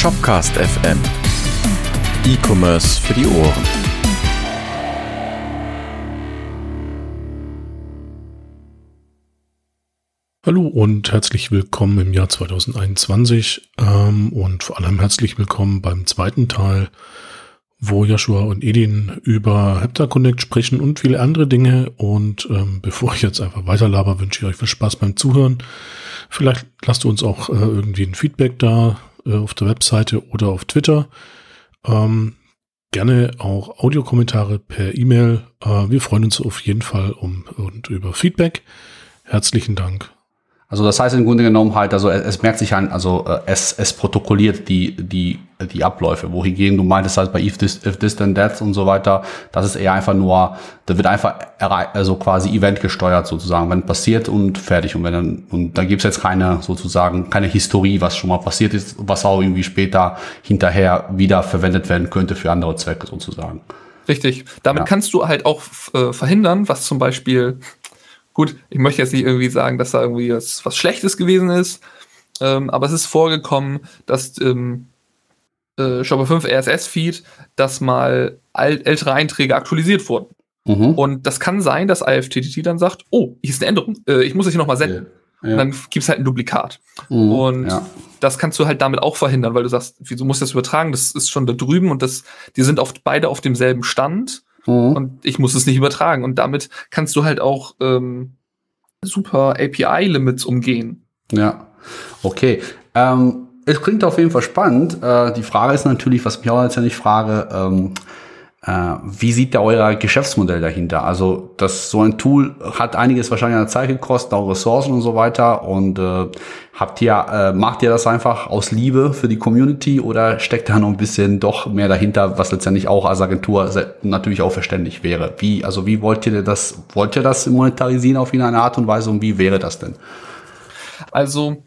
Shopcast FM. E-Commerce für die Ohren. Hallo und herzlich willkommen im Jahr 2021 ähm, und vor allem herzlich willkommen beim zweiten Teil, wo Joshua und Edin über HeptaConnect sprechen und viele andere Dinge. Und ähm, bevor ich jetzt einfach weiterlaber, wünsche ich euch viel Spaß beim Zuhören. Vielleicht lasst ihr uns auch äh, irgendwie ein Feedback da äh, auf der Webseite oder auf Twitter. Ähm, gerne auch Audiokommentare per E-Mail. Äh, wir freuen uns auf jeden Fall um und über Feedback. Herzlichen Dank also das heißt im Grunde genommen halt, also es, es merkt sich an, also äh, es, es protokolliert die, die, die Abläufe, wohingegen du meintest halt bei if this, if this then that und so weiter, das ist eher einfach nur, da wird einfach also quasi Event gesteuert sozusagen, wenn passiert und fertig und wenn dann, und da gibt's jetzt keine sozusagen, keine Historie, was schon mal passiert ist, was auch irgendwie später hinterher wieder verwendet werden könnte für andere Zwecke sozusagen. Richtig. Damit ja. kannst du halt auch äh, verhindern, was zum Beispiel Gut, ich möchte jetzt nicht irgendwie sagen, dass da irgendwie was, was Schlechtes gewesen ist, ähm, aber es ist vorgekommen, dass im äh, Shopper 5 RSS-Feed, dass mal ältere Einträge aktualisiert wurden. Mhm. Und das kann sein, dass IFTTT dann sagt, oh, hier ist eine Änderung, äh, ich muss das hier nochmal senden. Ja. Und dann gibt es halt ein Duplikat. Mhm, und ja. das kannst du halt damit auch verhindern, weil du sagst, wieso musst du das übertragen? Das ist schon da drüben und das, die sind oft beide auf demselben Stand. Mhm. Und ich muss es nicht übertragen. Und damit kannst du halt auch ähm, super API-Limits umgehen. Ja, okay. Ähm, es klingt auf jeden Fall spannend. Äh, die Frage ist natürlich, was mich auch letztendlich frage, ähm, äh, wie sieht da euer Geschäftsmodell dahinter? Also das so ein Tool hat einiges wahrscheinlich an Zeit gekostet, auch Ressourcen und so weiter. Und äh, habt ihr, äh, macht ihr das einfach aus Liebe für die Community oder steckt da noch ein bisschen doch mehr dahinter, was letztendlich auch als Agentur natürlich auch verständlich wäre? Wie, also wie wollt ihr das, wollt ihr das monetarisieren auf irgendeine Art und Weise und wie wäre das denn? Also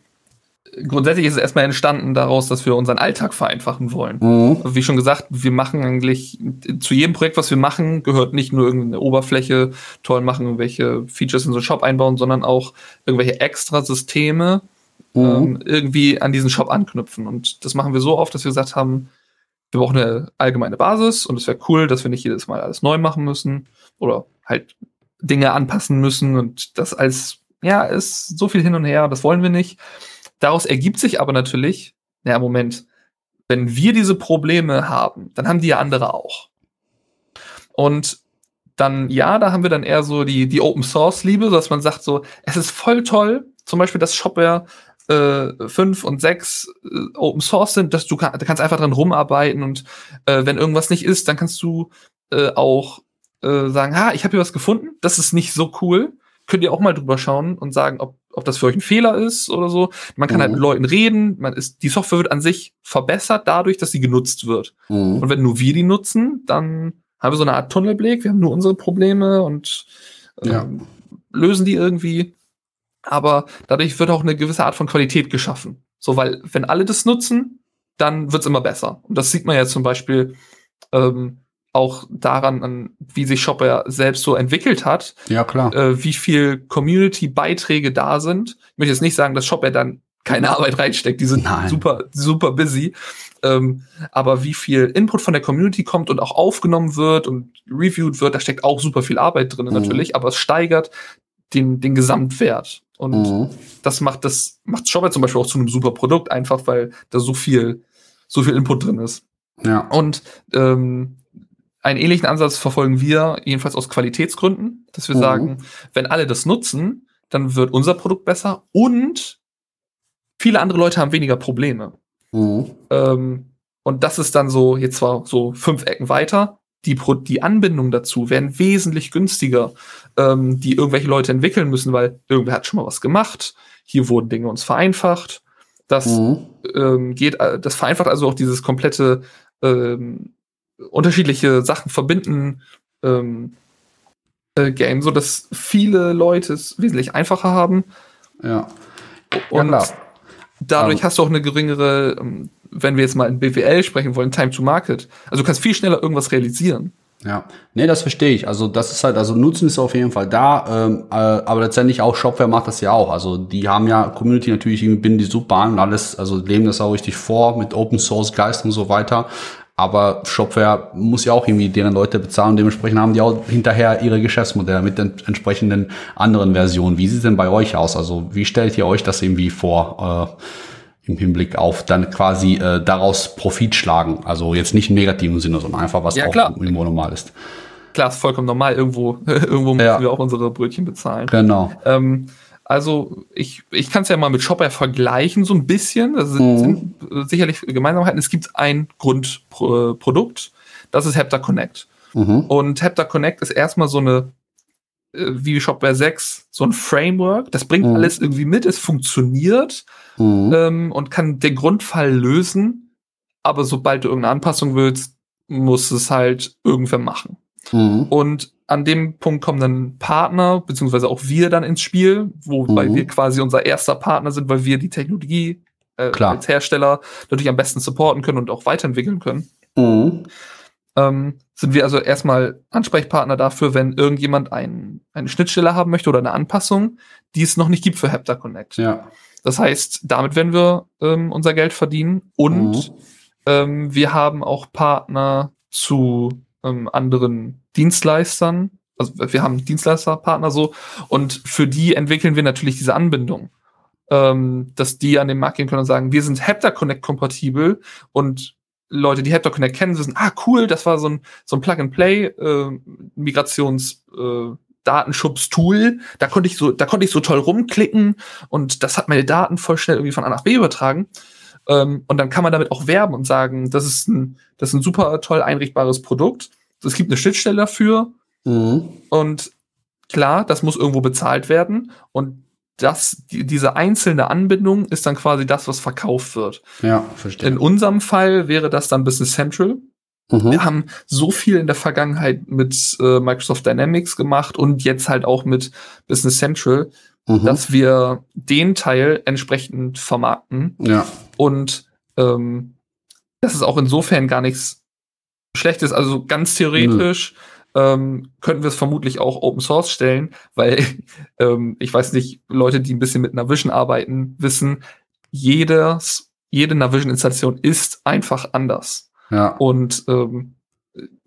grundsätzlich ist es erstmal entstanden daraus, dass wir unseren Alltag vereinfachen wollen. Mhm. Wie schon gesagt, wir machen eigentlich zu jedem Projekt, was wir machen, gehört nicht nur irgendeine Oberfläche toll machen, irgendwelche Features in so einen Shop einbauen, sondern auch irgendwelche extra Systeme mhm. ähm, irgendwie an diesen Shop anknüpfen. Und das machen wir so oft, dass wir gesagt haben, wir brauchen eine allgemeine Basis und es wäre cool, dass wir nicht jedes Mal alles neu machen müssen oder halt Dinge anpassen müssen und das als, ja, ist so viel hin und her, das wollen wir nicht. Daraus ergibt sich aber natürlich, ja, Moment, wenn wir diese Probleme haben, dann haben die ja andere auch. Und dann, ja, da haben wir dann eher so die, die Open Source Liebe, dass man sagt so, es ist voll toll, zum Beispiel, dass Shopware äh, 5 und 6 äh, Open Source sind, dass du, kann, du kannst einfach dran rumarbeiten und äh, wenn irgendwas nicht ist, dann kannst du äh, auch äh, sagen, ha, ich habe hier was gefunden, das ist nicht so cool könnt ihr auch mal drüber schauen und sagen, ob, ob das für euch ein Fehler ist oder so. Man kann halt mhm. halt mit Leuten reden. Man ist, die Software wird an sich verbessert dadurch, dass sie genutzt wird. Mhm. Und wenn nur wir die nutzen, dann haben wir so eine Art Tunnelblick. Wir haben nur unsere Probleme und ähm, ja. lösen die irgendwie. Aber dadurch wird auch eine gewisse Art von Qualität geschaffen. So, weil wenn alle das nutzen, dann wird's immer besser. Und das sieht man ja zum Beispiel ähm, auch daran, an, wie sich Shopper selbst so entwickelt hat. Ja, klar. Äh, wie viel Community-Beiträge da sind. Ich möchte jetzt nicht sagen, dass Shopper dann keine Arbeit reinsteckt. Die sind Nein. super, super busy. Ähm, aber wie viel Input von der Community kommt und auch aufgenommen wird und reviewed wird, da steckt auch super viel Arbeit drin mhm. natürlich, aber es steigert den, den Gesamtwert. Und mhm. das macht das, macht Shopper zum Beispiel auch zu einem super Produkt, einfach weil da so viel, so viel Input drin ist. Ja. Und ähm, einen ähnlichen Ansatz verfolgen wir, jedenfalls aus Qualitätsgründen, dass wir mhm. sagen, wenn alle das nutzen, dann wird unser Produkt besser und viele andere Leute haben weniger Probleme. Mhm. Ähm, und das ist dann so, jetzt zwar so fünf Ecken weiter, die, Pro die Anbindung dazu werden wesentlich günstiger, ähm, die irgendwelche Leute entwickeln müssen, weil irgendwer hat schon mal was gemacht, hier wurden Dinge uns vereinfacht. Das mhm. ähm, geht, äh, das vereinfacht also auch dieses komplette ähm, unterschiedliche Sachen verbinden ähm, äh, Game, so dass viele Leute es wesentlich einfacher haben. Ja. Und ja, dadurch um. hast du auch eine geringere, ähm, wenn wir jetzt mal in BWL sprechen wollen, Time to Market. Also du kannst viel schneller irgendwas realisieren. Ja, nee, das verstehe ich. Also das ist halt, also Nutzen ist auf jeden Fall da, ähm, äh, aber letztendlich auch Shopware macht das ja auch. Also die haben ja Community natürlich, binden die super an und alles, also leben das auch richtig vor mit Open Source Geist und so weiter. Aber Shopware muss ja auch irgendwie deren Leute bezahlen. Dementsprechend haben die auch hinterher ihre Geschäftsmodelle mit den entsprechenden anderen Versionen. Wie sieht es denn bei euch aus? Also wie stellt ihr euch das irgendwie vor? Äh, im Hinblick auf dann quasi äh, daraus Profit schlagen. Also jetzt nicht im negativen Sinne, sondern einfach was ja, auch klar. irgendwo normal ist. Klar, ist vollkommen normal. Irgendwo, irgendwo müssen Ja. wir auch unsere Brötchen bezahlen. Genau. Ähm, also ich, ich kann es ja mal mit Shopware vergleichen, so ein bisschen. Das sind, Mhm. äh, sicherlich Gemeinsamkeiten. Es gibt ein Grundprodukt, das ist Hepta Connect. Mhm. Und Hepta Connect ist erstmal so eine, äh, wie Shopware 6, so ein Framework. Das bringt Mhm. alles irgendwie mit, es funktioniert Mhm. ähm, und kann den Grundfall lösen. Aber sobald du irgendeine Anpassung willst, muss es halt irgendwer machen. Mhm. Und an dem Punkt kommen dann Partner, beziehungsweise auch wir dann ins Spiel, wobei Mhm. wir quasi unser erster Partner sind, weil wir die Technologie äh, als Hersteller natürlich am besten supporten können und auch weiterentwickeln können. Mhm. Ähm, sind wir also erstmal Ansprechpartner dafür, wenn irgendjemand ein, eine Schnittstelle haben möchte oder eine Anpassung, die es noch nicht gibt für Hepta Connect. Ja. Das heißt, damit werden wir ähm, unser Geld verdienen und Mhm. ähm, wir haben auch Partner zu ähm, anderen Dienstleistern. Also wir haben Dienstleisterpartner so und für die entwickeln wir natürlich diese Anbindung, ähm, dass die an den Markt gehen können und sagen, wir sind Hepta Connect kompatibel und Leute, die Hepta Connect kennen, wissen, ah cool, das war so ein so ein Plug-and-Play äh, Migrations äh, Datenschutz-Tool, da konnte ich so, da konnte ich so toll rumklicken und das hat meine Daten voll schnell irgendwie von A nach B übertragen. Ähm, und dann kann man damit auch werben und sagen, das ist ein, das ist ein super toll einrichtbares Produkt. Es gibt eine Schnittstelle dafür Mhm. und klar, das muss irgendwo bezahlt werden und das, die, diese einzelne Anbindung ist dann quasi das, was verkauft wird. Ja, verstehe. In unserem Fall wäre das dann Business Central. Mhm. Wir haben so viel in der Vergangenheit mit äh, Microsoft Dynamics gemacht und jetzt halt auch mit Business Central, Mhm. dass wir den Teil entsprechend vermarkten Ja. und ähm, das ist auch insofern gar nichts Schlechtes. Also ganz theoretisch ähm, könnten wir es vermutlich auch Open Source stellen, weil ähm, ich weiß nicht, Leute, die ein bisschen mit Navision arbeiten, wissen, jedes, jede Navision-Installation ist einfach anders. Ja. Und ähm,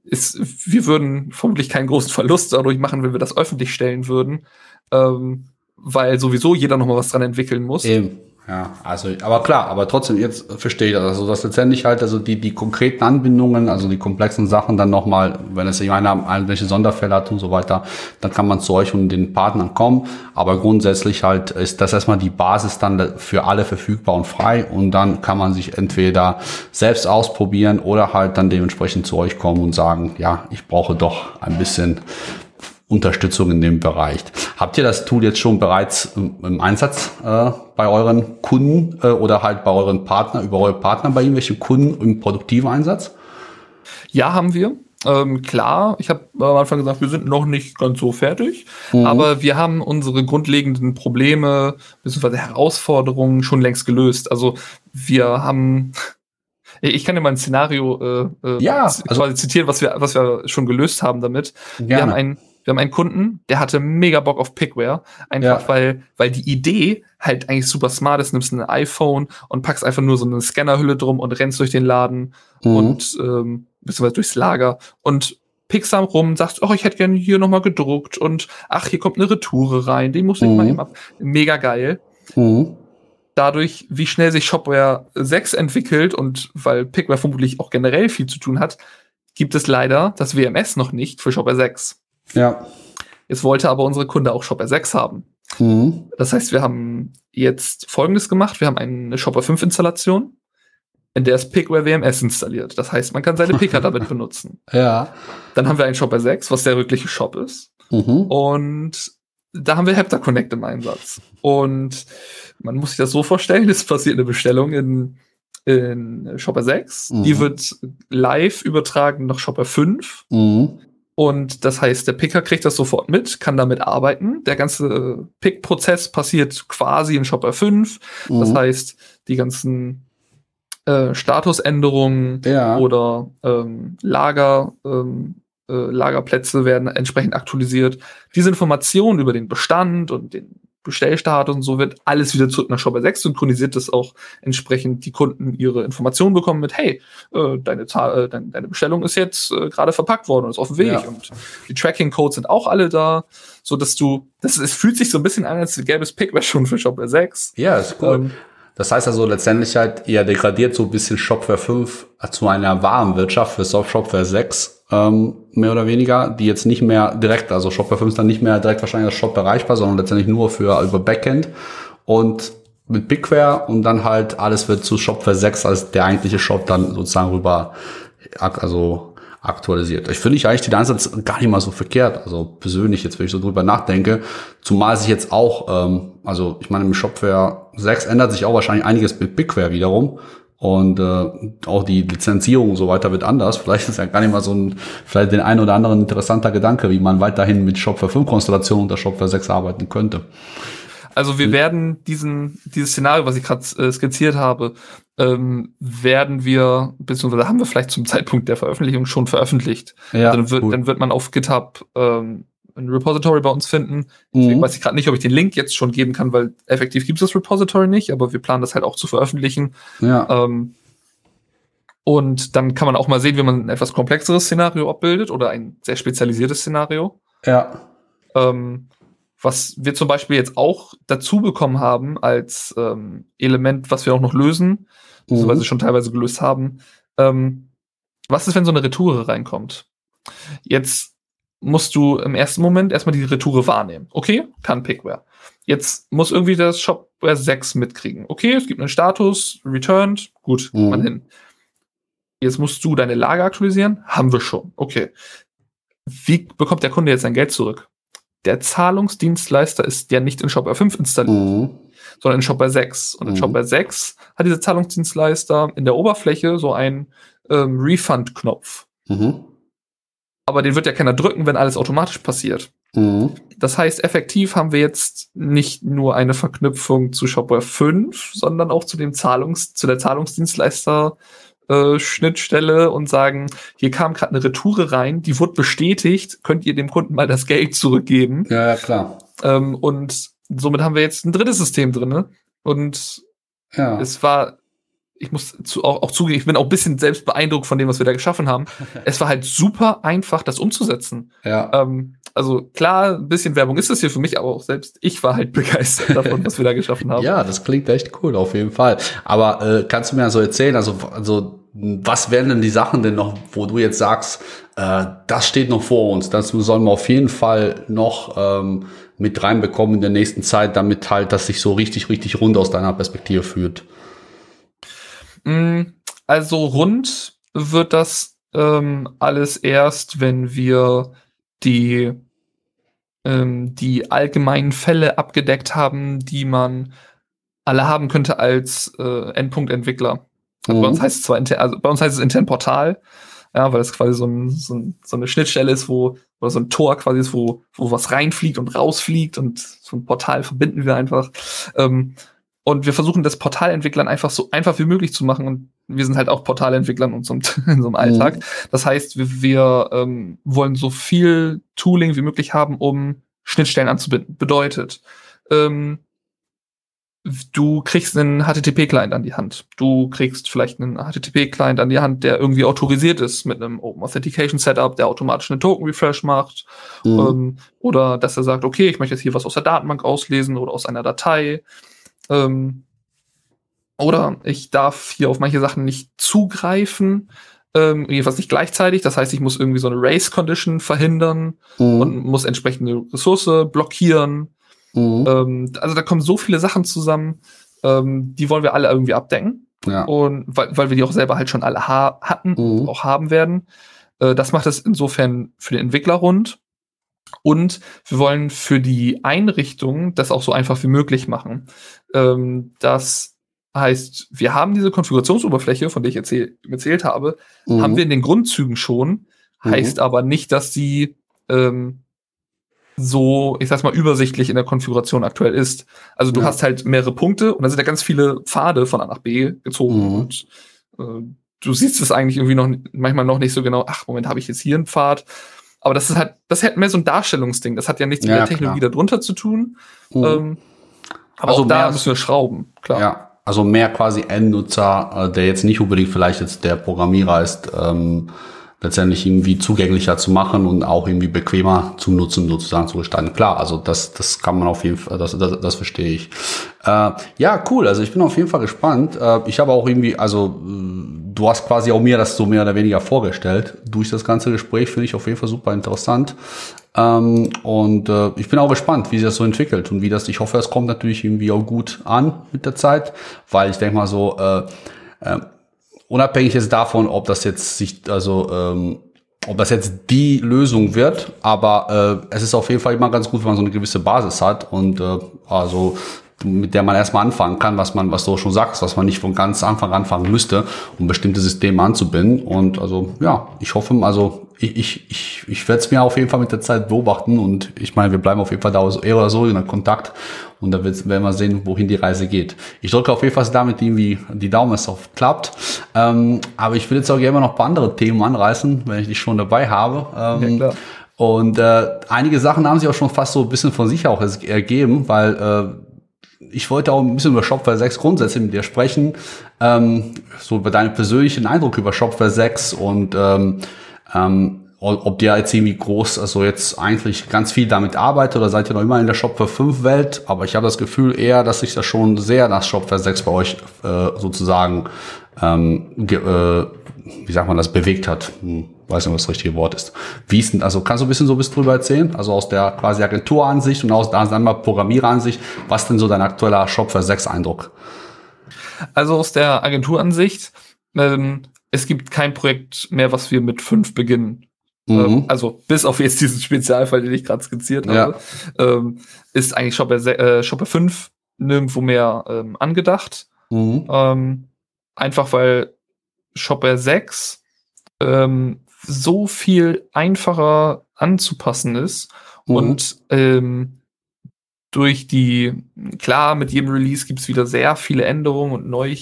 ist, wir würden vermutlich keinen großen Verlust dadurch machen, wenn wir das öffentlich stellen würden, ähm, weil sowieso jeder noch mal was dran entwickeln muss. Eben. Ja, also, aber klar, aber trotzdem, jetzt verstehe ich das. Also, dass letztendlich halt, also die, die konkreten Anbindungen, also die komplexen Sachen dann nochmal, wenn es einer irgendwelche Sonderfälle hat und so weiter, dann kann man zu euch und den Partnern kommen. Aber grundsätzlich halt ist das erstmal die Basis dann für alle verfügbar und frei und dann kann man sich entweder selbst ausprobieren oder halt dann dementsprechend zu euch kommen und sagen, ja, ich brauche doch ein bisschen Unterstützung in dem Bereich. Habt ihr das Tool jetzt schon bereits im, Einsatz äh, bei euren Kunden äh, oder halt bei euren Partner, über eure Partner bei irgendwelchen Kunden im produktiven Einsatz? Ja, haben wir. Ähm, klar, ich habe am Anfang gesagt, wir sind noch nicht ganz so fertig, aber wir haben unsere grundlegenden Probleme bzw. Herausforderungen schon längst gelöst. Also wir haben, ich kann dir mal ein Szenario äh, äh, Ja, also- zitieren, was wir, was wir schon gelöst haben damit. Wir haben einen, wir haben einen Kunden, der hatte mega Bock auf Pickware, einfach Ja. weil, weil die Idee halt eigentlich super smart ist. Nimmst ein iPhone und packst einfach nur so eine Scannerhülle drum und rennst durch den Laden Mhm. und ähm, beziehungsweise durchs Lager und pickst am rum, sagst, oh, ich hätte gerne hier nochmal gedruckt und ach, hier kommt eine Retoure rein, die muss ich Mhm. mal eben ab. Mega geil. Mhm. Dadurch, wie schnell sich Shopware 6 entwickelt und weil Pickware vermutlich auch generell viel zu tun hat, gibt es leider das WMS noch nicht für Shopware 6. Ja. Jetzt wollte aber unsere Kunde auch Shopware 6 haben. Mhm. Das heißt, wir haben jetzt folgendes gemacht. Wir haben eine Shopware 5 Installation, in der ist Pickware WMS installiert. Das heißt, man kann seine Picker damit benutzen. Ja. Dann haben wir einen Shopware 6, was der wirkliche Shop ist. Mhm. Und da haben wir Hepta Connect im Einsatz. Und man muss sich das so vorstellen, es passiert eine Bestellung in, in Shopper 6. Mhm. Die wird live übertragen nach Shopper 5. Mhm. Und das heißt, der Picker kriegt das sofort mit, kann damit arbeiten. Der ganze äh, Pick-Prozess passiert quasi in Shopper 5. Das Mhm. heißt, die ganzen äh, Statusänderungen Ja. oder ähm, Lager, ähm, äh, Lagerplätze werden entsprechend aktualisiert. Diese Informationen über den Bestand und den Bestellstatus und so wird alles wieder zurück nach Shopper 6 synchronisiert, dass auch entsprechend die Kunden ihre Informationen bekommen mit, hey, äh, deine, Zahl, äh, deine, deine Bestellung ist jetzt äh, gerade verpackt worden und ist auf dem Weg ja. und die Tracking-Codes sind auch alle da, so dass du, das, es fühlt sich so ein bisschen an, als gäbe es Pickware schon für Shopware 6. Ja, ist cool. Ähm, das heißt also letztendlich halt, ihr degradiert so ein bisschen Shopware 5 zu einer Warenwirtschaft für Shopware 6, ähm, mehr oder weniger, die jetzt nicht mehr direkt, also Shopware 5 ist dann nicht mehr direkt wahrscheinlich als Shop erreichbar, sondern letztendlich nur für über Backend und mit Bigware und dann halt alles wird zu Shopware 6 als der eigentliche Shop dann sozusagen rüber, also aktualisiert. Ich finde ich eigentlich den Ansatz gar nicht mal so verkehrt. Also persönlich jetzt, wenn ich so drüber nachdenke, zumal sich jetzt auch, ähm, also ich meine, im Shopware 6 ändert sich auch wahrscheinlich einiges mit Bigware wiederum. Und äh, auch die Lizenzierung und so weiter wird anders. Vielleicht ist ja gar nicht mal so ein, vielleicht den ein oder anderen interessanter Gedanke, wie man weiterhin mit Shopware 5 Konstellation unter Shopware 6 arbeiten könnte. Also wir werden diesen, dieses Szenario, was ich gerade äh, skizziert habe, ähm, werden wir, beziehungsweise haben wir vielleicht zum Zeitpunkt der Veröffentlichung schon veröffentlicht. Ja, dann, wird, dann wird man auf GitHub ähm, ein Repository bei uns finden. Deswegen mhm. weiß ich gerade nicht, ob ich den Link jetzt schon geben kann, weil effektiv gibt es das Repository nicht, aber wir planen das halt auch zu veröffentlichen. Ja. Ähm, und dann kann man auch mal sehen, wie man ein etwas komplexeres Szenario abbildet oder ein sehr spezialisiertes Szenario. Ja. Ähm, was wir zum Beispiel jetzt auch dazu bekommen haben als ähm, Element, was wir auch noch lösen, mhm. beziehungsweise schon teilweise gelöst haben. Ähm, was ist, wenn so eine Retoure reinkommt? Jetzt musst du im ersten Moment erstmal die Retoure wahrnehmen. Okay, kann Pickware. Jetzt muss irgendwie das Shopware 6 mitkriegen. Okay, es gibt einen Status, returned, gut, mhm. man hin. Jetzt musst du deine Lage aktualisieren, haben wir schon. Okay. Wie bekommt der Kunde jetzt sein Geld zurück? der Zahlungsdienstleister ist ja nicht in Shopware 5 installiert, mhm. sondern in Shopware 6. Und in mhm. Shopware 6 hat dieser Zahlungsdienstleister in der Oberfläche so einen ähm, Refund-Knopf. Mhm. Aber den wird ja keiner drücken, wenn alles automatisch passiert. Mhm. Das heißt, effektiv haben wir jetzt nicht nur eine Verknüpfung zu Shopware 5, sondern auch zu dem Zahlungs, zu der Zahlungsdienstleister äh, Schnittstelle und sagen, hier kam gerade eine Retoure rein, die wurde bestätigt, könnt ihr dem Kunden mal das Geld zurückgeben. Ja, ja klar. Ähm, und somit haben wir jetzt ein drittes System drinne Und ja. es war, ich muss zu, auch, auch zugeben, ich bin auch ein bisschen selbst beeindruckt von dem, was wir da geschaffen haben. es war halt super einfach, das umzusetzen. Ja. Ähm, also klar, ein bisschen Werbung ist es hier für mich, aber auch selbst ich war halt begeistert davon, was wir da geschaffen haben. Ja, das klingt echt cool, auf jeden Fall. Aber äh, kannst du mir so erzählen, also, also was wären denn die Sachen denn noch, wo du jetzt sagst, äh, das steht noch vor uns, das sollen wir auf jeden Fall noch ähm, mit reinbekommen in der nächsten Zeit, damit halt das sich so richtig, richtig rund aus deiner Perspektive fühlt? Mm, also rund wird das ähm, alles erst, wenn wir die ähm, die allgemeinen Fälle abgedeckt haben, die man alle haben könnte als äh, Endpunktentwickler. Also mhm. Bei uns heißt es zwar intern, also bei uns heißt es intern Portal, ja, weil es quasi so, ein, so, ein, so eine Schnittstelle ist, wo oder so ein Tor quasi ist, wo, wo was reinfliegt und rausfliegt und so ein Portal verbinden wir einfach. Ähm, und wir versuchen das Portalentwicklern einfach so einfach wie möglich zu machen. Und wir sind halt auch Portalentwickler in unserem, in unserem Alltag. Mhm. Das heißt, wir, wir ähm, wollen so viel Tooling wie möglich haben, um Schnittstellen anzubinden. Bedeutet, ähm, du kriegst einen HTTP-Client an die Hand. Du kriegst vielleicht einen HTTP-Client an die Hand, der irgendwie autorisiert ist mit einem Open Authentication Setup, der automatisch einen Token-Refresh macht. Mhm. Ähm, oder dass er sagt, okay, ich möchte jetzt hier was aus der Datenbank auslesen oder aus einer Datei. Ähm, oder ich darf hier auf manche Sachen nicht zugreifen, ähm, jedenfalls nicht gleichzeitig. Das heißt, ich muss irgendwie so eine Race-Condition verhindern mhm. und muss entsprechende Ressource blockieren. Mhm. Ähm, also da kommen so viele Sachen zusammen, ähm, die wollen wir alle irgendwie abdecken. Ja. Und weil, weil wir die auch selber halt schon alle ha hatten, mhm. auch haben werden. Äh, das macht es insofern für den Entwickler rund. Und wir wollen für die Einrichtung das auch so einfach wie möglich machen. Ähm, das heißt, wir haben diese Konfigurationsoberfläche, von der ich erzähl erzählt habe, mhm. haben wir in den Grundzügen schon. Mhm. Heißt aber nicht, dass sie ähm, so, ich sag's mal, übersichtlich in der Konfiguration aktuell ist. Also du ja. hast halt mehrere Punkte und da sind ja ganz viele Pfade von A nach B gezogen mhm. und äh, du siehst es eigentlich irgendwie noch manchmal noch nicht so genau, ach, Moment, habe ich jetzt hier einen Pfad? Aber das ist halt, das halt mehr so ein Darstellungsding. Das hat ja nichts ja, mit der Technologie klar. darunter zu tun. Mhm. Ähm, aber also auch da müssen wir schrauben, klar. Ja, also mehr quasi Endnutzer, äh, der jetzt nicht unbedingt vielleicht jetzt der Programmierer ist, ähm, letztendlich irgendwie zugänglicher zu machen und auch irgendwie bequemer zu nutzen, sozusagen zu gestalten. Klar, also das, das kann man auf jeden Fall, das, das, das verstehe ich. Äh, ja, cool, also ich bin auf jeden Fall gespannt. Äh, ich habe auch irgendwie, also du hast quasi auch mir das so mehr oder weniger vorgestellt. Durch das ganze Gespräch finde ich auf jeden Fall super interessant. Ähm, und äh, ich bin auch gespannt, wie sich das so entwickelt und wie das, ich hoffe, es kommt natürlich irgendwie auch gut an mit der Zeit, weil ich denke mal so, äh, äh, unabhängig jetzt davon, ob das jetzt sich, also ähm, ob das jetzt die Lösung wird, aber äh, es ist auf jeden Fall immer ganz gut, wenn man so eine gewisse Basis hat und äh, also mit der man erstmal anfangen kann, was man, was du schon sagst, was man nicht von ganz Anfang anfangen müsste, um bestimmte Systeme anzubinden. Und also ja, ich hoffe, also ich, ich, ich, ich werde es mir auf jeden Fall mit der Zeit beobachten und ich meine, wir bleiben auf jeden Fall da eher oder so in Kontakt und da werden wir sehen, wohin die Reise geht. Ich drücke auf jeden Fall damit irgendwie die Daumen, dass es auch klappt. Ähm, aber ich will jetzt auch gerne noch ein paar andere Themen anreißen, wenn ich dich schon dabei habe. Ähm, ja, und äh, einige Sachen haben sich auch schon fast so ein bisschen von sich auch ergeben, weil äh, ich wollte auch ein bisschen über Shopware 6 Grundsätze mit dir sprechen. Ähm, so über deinen persönlichen Eindruck über Shopware 6 und ähm, ähm, ob dir jetzt irgendwie groß, also jetzt eigentlich ganz viel damit arbeitet oder seid ihr noch immer in der Shopware 5 Welt, aber ich habe das Gefühl eher, dass sich das schon sehr nach Shopware 6 bei euch äh, sozusagen ähm, äh, wie sagt man das, bewegt hat. Hm, weiß nicht, was das richtige Wort ist. Wie ist denn, also kannst du ein bisschen so bis drüber erzählen? Also aus der quasi Agenturansicht und aus dann mal Programmiereransicht, was denn so dein aktueller Shop für 6 Eindruck? Also aus der Agenturansicht, ähm, es gibt kein Projekt mehr, was wir mit 5 beginnen. Mhm. Ähm, also bis auf jetzt diesen Spezialfall, den ich gerade skizziert habe, ja. ähm, ist eigentlich Shopper, äh, Shopper 5 nirgendwo mehr ähm, angedacht. Mhm. Ähm, einfach weil Shopware 6 ähm, so viel einfacher anzupassen ist mhm. und ähm, durch die, klar, mit jedem Release gibt's wieder sehr viele Änderungen und, Neu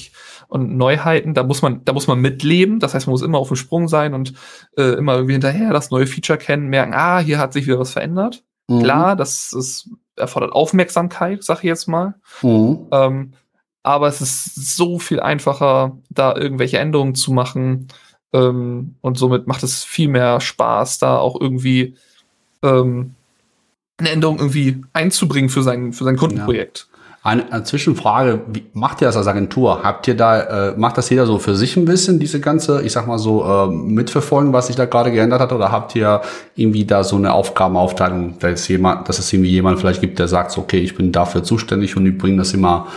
und Neuheiten. Da muss man, da muss man mitleben. Das heißt, man muss immer auf dem Sprung sein und äh, immer irgendwie hinterher das neue Feature kennen, merken, ah, hier hat sich wieder was verändert. Mhm. Klar, das, das erfordert Aufmerksamkeit, sag ich jetzt mal. Mhm. Ähm, aber es ist so viel einfacher, da irgendwelche Änderungen zu machen. Ähm, und somit macht es viel mehr Spaß, da auch irgendwie ähm, eine Änderung irgendwie einzubringen für sein, für sein Kundenprojekt. Ja. Eine, eine Zwischenfrage, wie macht ihr das als Agentur? Habt ihr da, äh, macht das jeder so für sich ein bisschen, diese ganze, ich sag mal so, äh, mitverfolgen, was sich da gerade geändert hat? Oder habt ihr irgendwie da so eine Aufgabenaufteilung, dass, jemand, dass es irgendwie jemand vielleicht gibt, der sagt, okay, ich bin dafür zuständig und die bringen das immer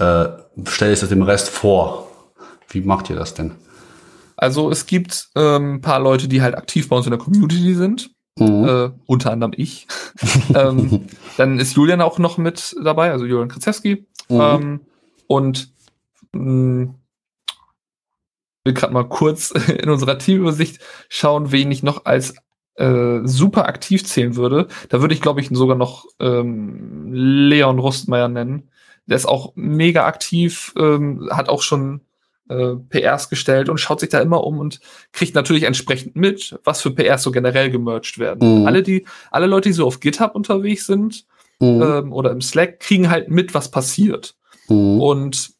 äh, stelle ich das dem Rest vor. Wie macht ihr das denn? Also es gibt ähm, ein paar Leute, die halt aktiv bei uns in der Community sind. Mhm. Äh, unter anderem ich. ähm, dann ist Julian auch noch mit dabei, also Julian Krzyzewski. Mhm. Ähm, und mh, hm, will gerade mal kurz in unserer Teamübersicht schauen, wen ich noch als äh, super aktiv zählen würde. Da würde ich, glaube ich, sogar noch ähm, Leon Rustmeier nennen. Der ist auch mega aktiv, ähm, hat auch schon äh, PRs gestellt und schaut sich da immer um und kriegt natürlich entsprechend mit, was für PRs so generell gemerged werden. Mhm. Alle, die, alle Leute, die so auf GitHub unterwegs sind mhm. ähm, oder im Slack, kriegen halt mit, was passiert. Mhm. Und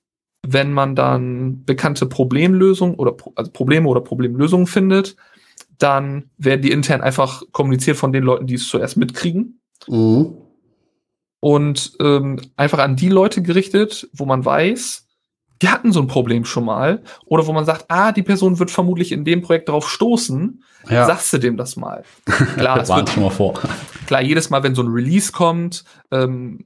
wenn man dann bekannte Problemlösungen oder also Probleme oder Problemlösungen findet, dann werden die intern einfach kommuniziert von den Leuten, die es zuerst mitkriegen. Mhm und ähm, einfach an die Leute gerichtet, wo man weiß, die hatten so ein Problem schon mal. Oder wo man sagt, ah, die Person wird vermutlich in dem Projekt drauf stoßen. Ja. Sagst du dem das mal. Klar, das wird, schon mal vor. Klar, jedes Mal, wenn so ein Release kommt, ähm,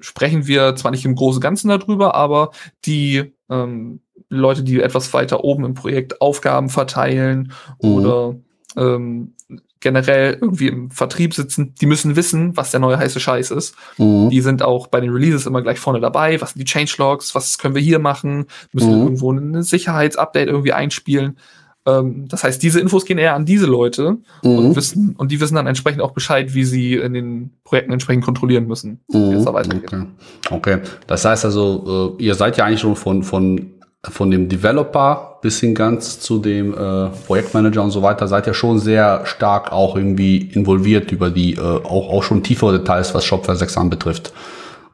sprechen wir zwar nicht im Großen und Ganzen darüber, aber die ähm, Leute, die etwas weiter oben im Projekt Aufgaben verteilen mhm. oder ähm, generell irgendwie im Vertrieb sitzen, die müssen wissen, was der neue heiße Scheiß ist. Mhm. Die sind auch bei den Releases immer gleich vorne dabei. Was sind die Changelogs? Was können wir hier machen? Müssen mhm. irgendwo ein Sicherheitsupdate irgendwie einspielen? Ähm, das heißt, diese Infos gehen eher an diese Leute mhm. und wissen, und die wissen dann entsprechend auch Bescheid, wie sie in den Projekten entsprechend kontrollieren müssen, mhm. wie es da weitergeht. Okay. okay. Das heißt also, äh, ihr seid ja eigentlich schon von, von von dem Developer bis hin ganz zu dem äh, Projektmanager und so weiter seid ihr schon sehr stark auch irgendwie involviert über die äh, auch, auch schon tiefere Details, was Shopware 6 anbetrifft.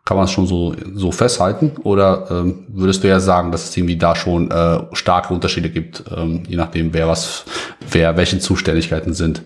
Kann man es schon so, so festhalten? Oder ähm, würdest du ja sagen, dass es irgendwie da schon äh, starke Unterschiede gibt, ähm, je nachdem, wer was, wer welche Zuständigkeiten sind?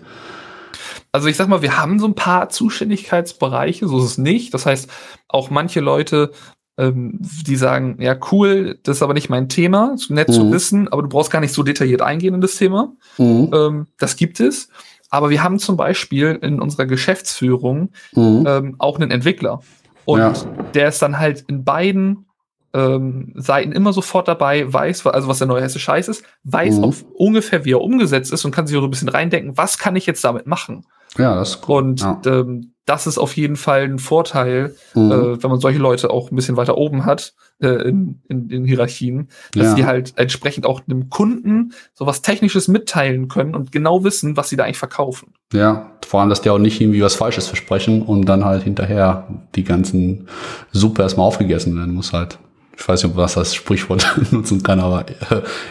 Also ich sag mal, wir haben so ein paar Zuständigkeitsbereiche, so ist es nicht. Das heißt, auch manche Leute, ähm, die sagen, ja cool, das ist aber nicht mein Thema, nett mhm. zu wissen, aber du brauchst gar nicht so detailliert eingehen in das Thema. Mhm. Ähm, das gibt es. Aber wir haben zum Beispiel in unserer Geschäftsführung mhm. ähm, auch einen Entwickler. Und ja. der ist dann halt in beiden ähm, Seiten immer sofort dabei, weiß, also was der neue Hesse Scheiß ist, weiß mhm. auf ungefähr, wie er umgesetzt ist und kann sich auch so ein bisschen reindenken, was kann ich jetzt damit machen? Ja, das ist cool. Und ja. ähm, das ist auf jeden Fall ein Vorteil, mhm. äh, wenn man solche Leute auch ein bisschen weiter oben hat äh, in, in, in Hierarchien, dass ja. die halt entsprechend auch dem Kunden sowas Technisches mitteilen können und genau wissen, was sie da eigentlich verkaufen. Ja, vor allem, dass die auch nicht irgendwie was Falsches versprechen und dann halt hinterher die ganzen Suppe erstmal aufgegessen werden muss halt. Ich weiß nicht, ob was das Sprichwort nutzen kann, aber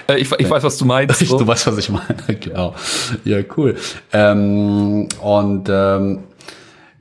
äh, ich, ich weiß, was du meinst. So. du weißt, was ich meine, genau. Ja, cool. Ähm, und ähm,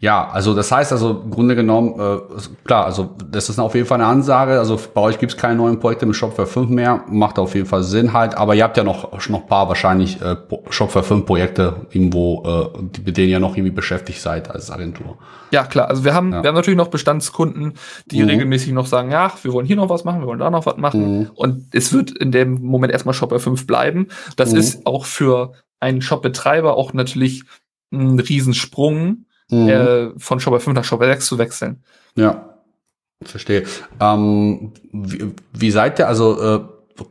ja, also das heißt also im Grunde genommen, äh, klar, also das ist auf jeden Fall eine Ansage. Also bei euch gibt es keine neuen Projekte mit Shopware 5 mehr, macht auf jeden Fall Sinn halt. Aber ihr habt ja noch noch paar wahrscheinlich äh, Shopware 5 Projekte irgendwo, äh, mit denen ihr noch irgendwie beschäftigt seid als Agentur. Ja, klar. Also wir haben, ja. wir haben natürlich noch Bestandskunden, die mhm. regelmäßig noch sagen, ja, wir wollen hier noch was machen, wir wollen da noch was machen. Mhm. Und es wird in dem Moment erstmal Shopware 5 bleiben. Das mhm. ist auch für einen Shopbetreiber auch natürlich ein Riesensprung mhm. äh, von Shopware 5 nach Shopware 6 zu wechseln. Ja, verstehe. Ähm, wie, wie seid ihr, also äh,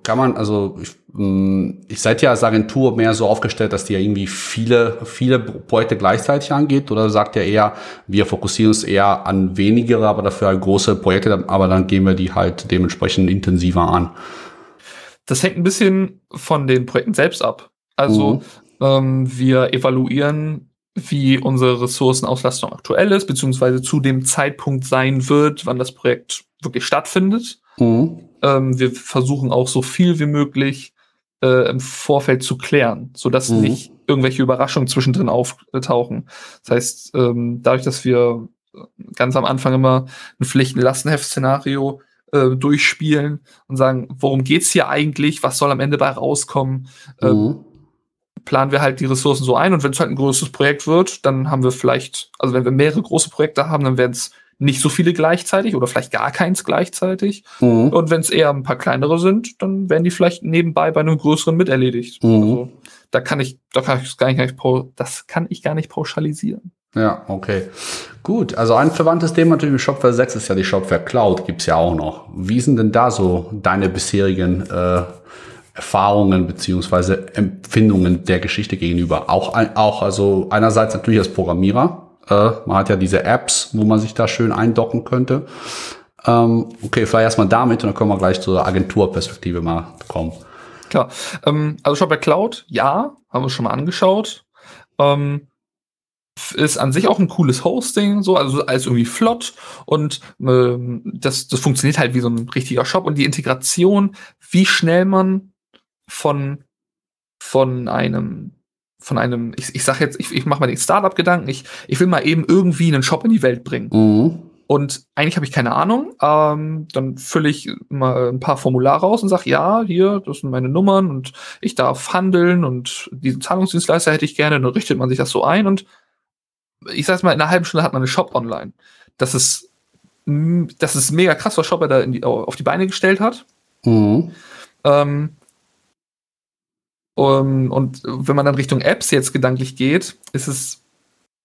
kann man, also ich, hm, ich seid ja als Agentur mehr so aufgestellt, dass die ja irgendwie viele, viele Projekte gleichzeitig angeht oder sagt ihr eher, wir fokussieren uns eher an wenigere, aber dafür halt große Projekte, aber dann gehen wir die halt dementsprechend intensiver an? Das hängt ein bisschen von den Projekten selbst ab. Also mhm. ähm, wir evaluieren wie unsere Ressourcenauslastung aktuell ist, beziehungsweise zu dem Zeitpunkt sein wird, wann das Projekt wirklich stattfindet. Mhm. Ähm, wir versuchen auch so viel wie möglich äh, im Vorfeld zu klären, sodass mhm. nicht irgendwelche Überraschungen zwischendrin auftauchen. Das heißt, ähm, dadurch, dass wir ganz am Anfang immer ein Pflichten-Lastenheft-Szenario äh, durchspielen und sagen, worum geht's hier eigentlich, was soll am Ende bei rauskommen, ähm, mhm planen wir halt die Ressourcen so ein und wenn es halt ein größeres Projekt wird, dann haben wir vielleicht, also wenn wir mehrere große Projekte haben, dann werden es nicht so viele gleichzeitig oder vielleicht gar keins gleichzeitig. Mhm. Und wenn es eher ein paar kleinere sind, dann werden die vielleicht nebenbei bei einem größeren mit erledigt. Mhm. Also, da kann ich, da kann ich gar nicht, das kann ich gar nicht pauschalisieren. Ja, okay. Gut, also ein verwandtes Thema natürlich mit Shopware 6 ist ja die Shopware Cloud, gibt's ja auch noch. Wie sind denn da so deine bisherigen äh, Erfahrungen beziehungsweise Empfindungen der Geschichte gegenüber. Auch, auch also einerseits natürlich als Programmierer. Äh, man hat ja diese Apps, wo man sich da schön eindocken könnte. Ähm, okay, vielleicht erstmal damit und dann können wir gleich zur Agenturperspektive mal kommen. Klar. Ähm, also Shopware Cloud, ja, haben wir schon mal angeschaut. Ähm, ist an sich auch ein cooles Hosting, so, also alles irgendwie flott und ähm, das, das funktioniert halt wie so ein richtiger Shop und die Integration, wie schnell man von, von einem, von einem, ich, ich sag jetzt, ich, ich mache mal den Startup-Gedanken, ich, ich will mal eben irgendwie einen Shop in die Welt bringen. Mhm. Und eigentlich habe ich keine Ahnung. Ähm, dann fülle ich mal ein paar Formulare aus und sage, ja, hier, das sind meine Nummern und ich darf handeln und diesen Zahlungsdienstleister hätte ich gerne. Dann richtet man sich das so ein und ich sag's mal, in einer halben Stunde hat man einen Shop online. Das ist, das ist mega krass, was Shopper da die, auf die Beine gestellt hat. Mhm. Ähm, um, und wenn man dann Richtung Apps jetzt gedanklich geht, ist es,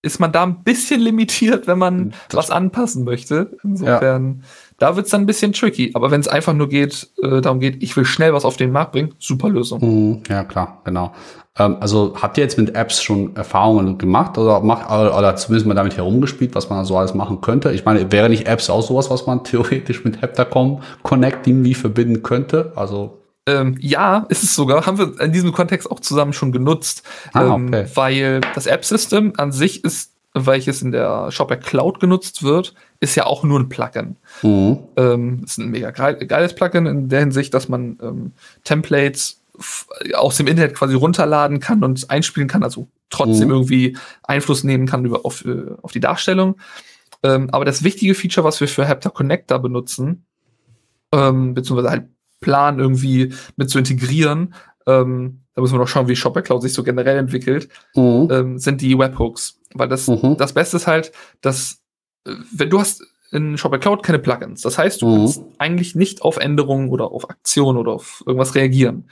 ist man da ein bisschen limitiert, wenn man das was anpassen möchte. Insofern, ja. da wird es dann ein bisschen tricky. Aber wenn es einfach nur geht, äh, darum geht, ich will schnell was auf den Markt bringen, super Lösung. Mhm, ja, klar, genau. Ähm, also habt ihr jetzt mit Apps schon Erfahrungen gemacht oder macht oder, oder zumindest mal damit herumgespielt, was man so alles machen könnte? Ich meine, wäre nicht Apps auch sowas, was man theoretisch mit Heptacom Connect irgendwie verbinden könnte? Also ähm, ja, ist es sogar, haben wir in diesem Kontext auch zusammen schon genutzt, ah, ähm, weil das App-System an sich ist, welches in der Shopware Cloud genutzt wird, ist ja auch nur ein Plugin. Mhm. Ähm, ist ein mega geiles Plugin in der Hinsicht, dass man ähm, Templates aus dem Internet quasi runterladen kann und einspielen kann, also trotzdem mhm. irgendwie Einfluss nehmen kann über, auf, äh, auf die Darstellung. Ähm, aber das wichtige Feature, was wir für Hapter Connector benutzen, ähm, beziehungsweise halt planen irgendwie mit zu integrieren, ähm, da müssen wir noch schauen, wie Shopper Cloud sich so generell entwickelt, mhm. ähm, sind die Webhooks. Weil das, mhm. das Beste ist halt, dass, äh, wenn du hast in Shopper Cloud keine Plugins. Das heißt, du mhm. kannst eigentlich nicht auf Änderungen oder auf Aktionen oder auf irgendwas reagieren.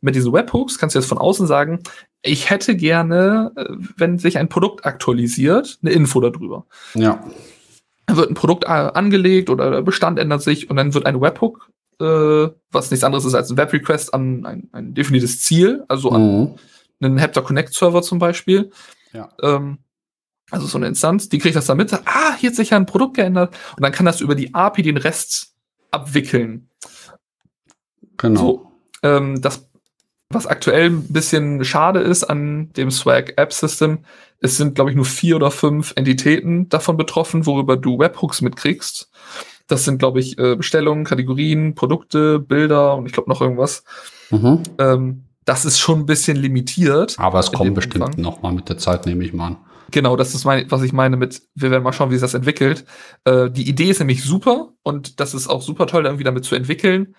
Mit diesen Webhooks kannst du jetzt von außen sagen, ich hätte gerne, äh, wenn sich ein Produkt aktualisiert, eine Info darüber. Ja. Dann wird ein Produkt äh, angelegt oder der Bestand ändert sich und dann wird ein Webhook äh, was nichts anderes ist als ein Web-Request an ein, ein definiertes Ziel, also an mhm. einen Hepta Connect-Server zum Beispiel. Ja. Ähm, also so eine Instanz, die kriegt das dann mit, sagt, ah, hier hat sich ja ein Produkt geändert und dann kann das über die API den Rest abwickeln. Genau. So, ähm, das, was aktuell ein bisschen schade ist an dem Swag App System, es sind, glaube ich, nur vier oder fünf Entitäten davon betroffen, worüber du Webhooks mitkriegst. Das sind, glaube ich, äh, Bestellungen, Kategorien, Produkte, Bilder und ich glaube noch irgendwas. Mhm. Ähm, das ist schon ein bisschen limitiert. Aber es kommt bestimmt noch mal mit der Zeit, nehme ich mal an. Genau, das ist mein, was ich meine mit, wir werden mal schauen, wie sich das entwickelt. Äh, die Idee ist nämlich super und das ist auch super toll, irgendwie damit zu entwickeln.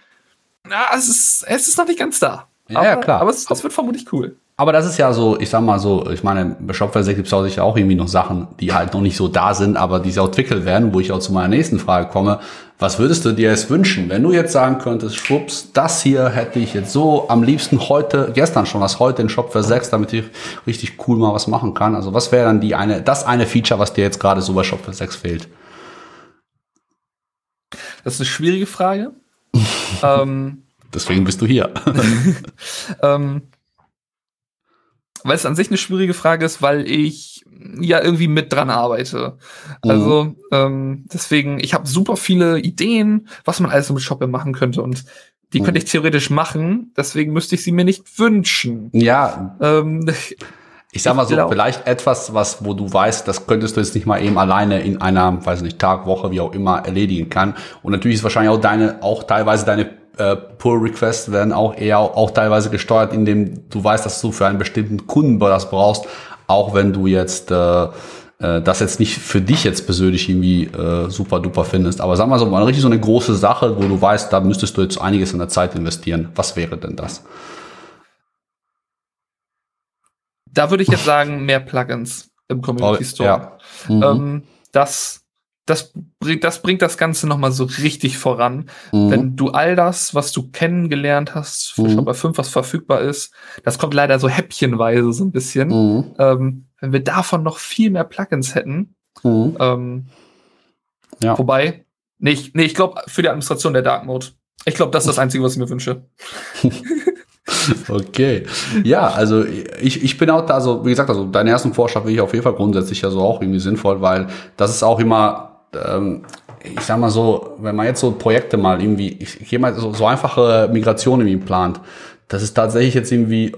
Na, es ist, es ist noch nicht ganz da. Ja, aber, ja klar. Aber es, es wird vermutlich cool. Aber das ist ja so, ich sag mal so, ich meine, bei Shopware 6 gibt es auch sicher auch irgendwie noch Sachen, die halt noch nicht so da sind, aber die auch entwickelt werden, wo ich auch zu meiner nächsten Frage komme. Was würdest du dir jetzt wünschen, wenn du jetzt sagen könntest, schwupps, das hier hätte ich jetzt so am liebsten heute, gestern schon, was heute in Shopware 6, damit ich richtig cool mal was machen kann? Also was wäre dann die eine, das eine Feature, was dir jetzt gerade so bei Shopware 6 fehlt? Das ist eine schwierige Frage. ähm, Deswegen bist du hier. ähm, weil es an sich eine schwierige Frage ist, weil ich ja irgendwie mit dran arbeite. Mhm. Also ähm, deswegen, ich habe super viele Ideen, was man alles mit Shopware machen könnte und die mhm. könnte ich theoretisch machen, deswegen müsste ich sie mir nicht wünschen. Ja. Ähm, ich sag mal so, glaub, vielleicht etwas, was, wo du weißt, das könntest du jetzt nicht mal eben alleine in einer, weiß nicht, Tag, Woche, wie auch immer, erledigen kann. Und natürlich ist wahrscheinlich auch deine, auch teilweise deine äh, Pull-Requests werden auch eher auch teilweise gesteuert, indem du weißt, dass du für einen bestimmten Kunden das brauchst, auch wenn du jetzt äh, äh, das jetzt nicht für dich jetzt persönlich irgendwie äh, super duper findest. Aber sag mal so, mal richtig so eine große Sache, wo du weißt, da müsstest du jetzt einiges in der Zeit investieren. Was wäre denn das? Da würde ich jetzt sagen, mehr Plugins im Community Store. Ja. Mhm. Ähm, das das bringt, das bringt das Ganze nochmal so richtig voran. Mhm. Wenn du all das, was du kennengelernt hast, für mhm. Shopper 5, was verfügbar ist, das kommt leider so häppchenweise so ein bisschen. Mhm. Ähm, wenn wir davon noch viel mehr Plugins hätten, mhm. ähm, ja. wobei, nee, ich, nee, ich glaube, für die Administration der Dark Mode, ich glaube, das ist das Einzige, was ich mir wünsche. Okay. Ja, also ich, ich bin auch da, also wie gesagt, also deinen ersten Vorschlag finde ich auf jeden Fall grundsätzlich ja so auch irgendwie sinnvoll, weil das ist auch immer ähm, ich sag mal so, wenn man jetzt so Projekte mal irgendwie, ich, ich mal so, so einfache Migration irgendwie plant, das ist tatsächlich jetzt irgendwie,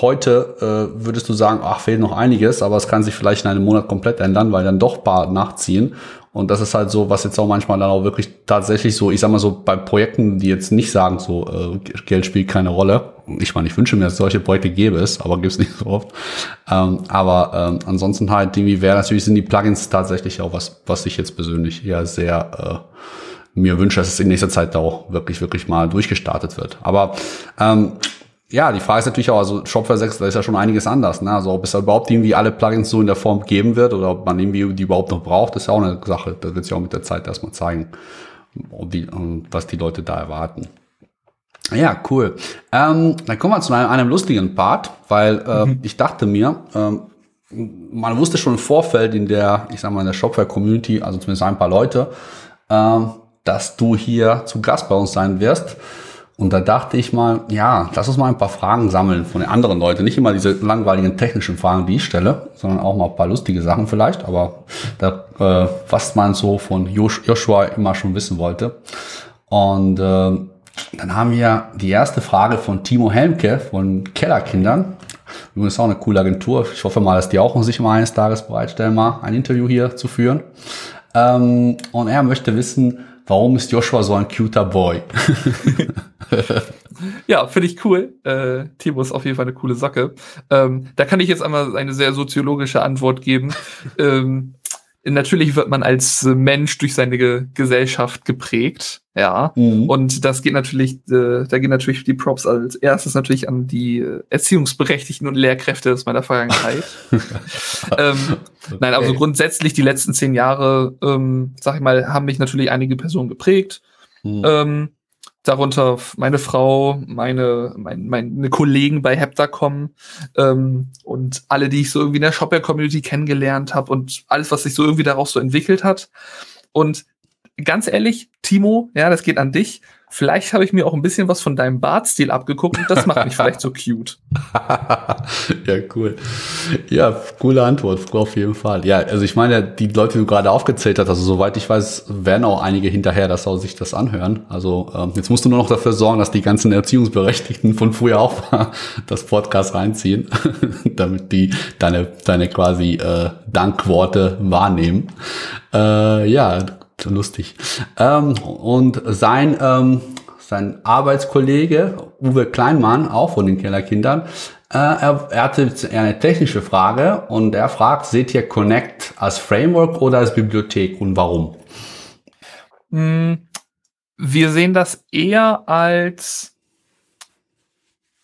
heute äh, würdest du sagen, ach, fehlt noch einiges, aber es kann sich vielleicht in einem Monat komplett ändern, weil dann doch paar nachziehen. Und das ist halt so, was jetzt auch manchmal dann auch wirklich tatsächlich so, ich sag mal so, bei Projekten, die jetzt nicht sagen, so, äh, Geld spielt keine Rolle. Ich meine, ich wünsche mir, dass solche Projekte gäbe es, aber gibt es nicht so oft. Ähm, aber ähm, ansonsten halt, irgendwie wäre natürlich, sind die Plugins tatsächlich auch was, was ich jetzt persönlich ja sehr äh, mir wünsche, dass es in nächster Zeit da auch wirklich, wirklich mal durchgestartet wird. Aber ähm, ja, die Frage ist natürlich auch, also Shopware 6, da ist ja schon einiges anders. Ne? Also ob es da überhaupt irgendwie alle Plugins so in der Form geben wird oder ob man irgendwie die überhaupt noch braucht, ist ja auch eine Sache. Das wird sich auch mit der Zeit erstmal zeigen, die, was die Leute da erwarten. Ja, cool. Ähm, dann kommen wir zu einem, einem lustigen Part, weil äh, mhm. ich dachte mir, ähm, man wusste schon im Vorfeld in der, ich sag mal, in der Shopware-Community, also zumindest ein paar Leute, ähm, dass du hier zu Gast bei uns sein wirst. Und da dachte ich mal, ja, lass uns mal ein paar Fragen sammeln von den anderen Leuten. Nicht immer diese langweiligen technischen Fragen, die ich stelle, sondern auch mal ein paar lustige Sachen vielleicht. Aber da, äh, was man so von Joshua immer schon wissen wollte. Und äh, dann haben wir die erste Frage von Timo Helmke von Kellerkindern. Übrigens auch eine coole Agentur. Ich hoffe mal, dass die auch sich mal eines Tages bereitstellen, mal ein Interview hier zu führen. Ähm, und er möchte wissen, warum ist Joshua so ein cuter Boy? ja, finde ich cool. Äh, Timo ist auf jeden Fall eine coole Socke. Ähm, da kann ich jetzt einmal eine sehr soziologische Antwort geben. ähm, natürlich wird man als Mensch durch seine Ge Gesellschaft geprägt, ja. Mhm. Und das geht natürlich, äh, da gehen natürlich die Props als erstes natürlich an die äh, Erziehungsberechtigten und Lehrkräfte aus meiner Vergangenheit. ähm, okay. Nein, also grundsätzlich die letzten zehn Jahre, ähm, sag ich mal, haben mich natürlich einige Personen geprägt. Mhm. Ähm, darunter meine Frau, meine, mein, meine Kollegen bei Heptacom ähm, und alle, die ich so irgendwie in der Shopware-Community kennengelernt habe und alles, was sich so irgendwie daraus so entwickelt hat. Und ganz ehrlich, Timo, ja, das geht an dich. Vielleicht habe ich mir auch ein bisschen was von deinem Bartstil abgeguckt und das macht mich vielleicht so cute. ja, cool. Ja, coole Antwort, auf jeden Fall. Ja, also ich meine, die Leute, die du gerade aufgezählt hast, also soweit ich weiß, werden auch einige hinterher, dass auch sich das anhören. Also ähm, jetzt musst du nur noch dafür sorgen, dass die ganzen Erziehungsberechtigten von früher auch das Podcast reinziehen, damit die deine, deine quasi äh, Dankworte wahrnehmen. Äh, ja, lustig. Ähm, und sein, ähm, sein Arbeitskollege Uwe Kleinmann, auch von den Kellerkindern, äh, er, er hatte eine technische Frage und er fragt, seht ihr Connect als Framework oder als Bibliothek und warum? Hm, wir sehen das eher als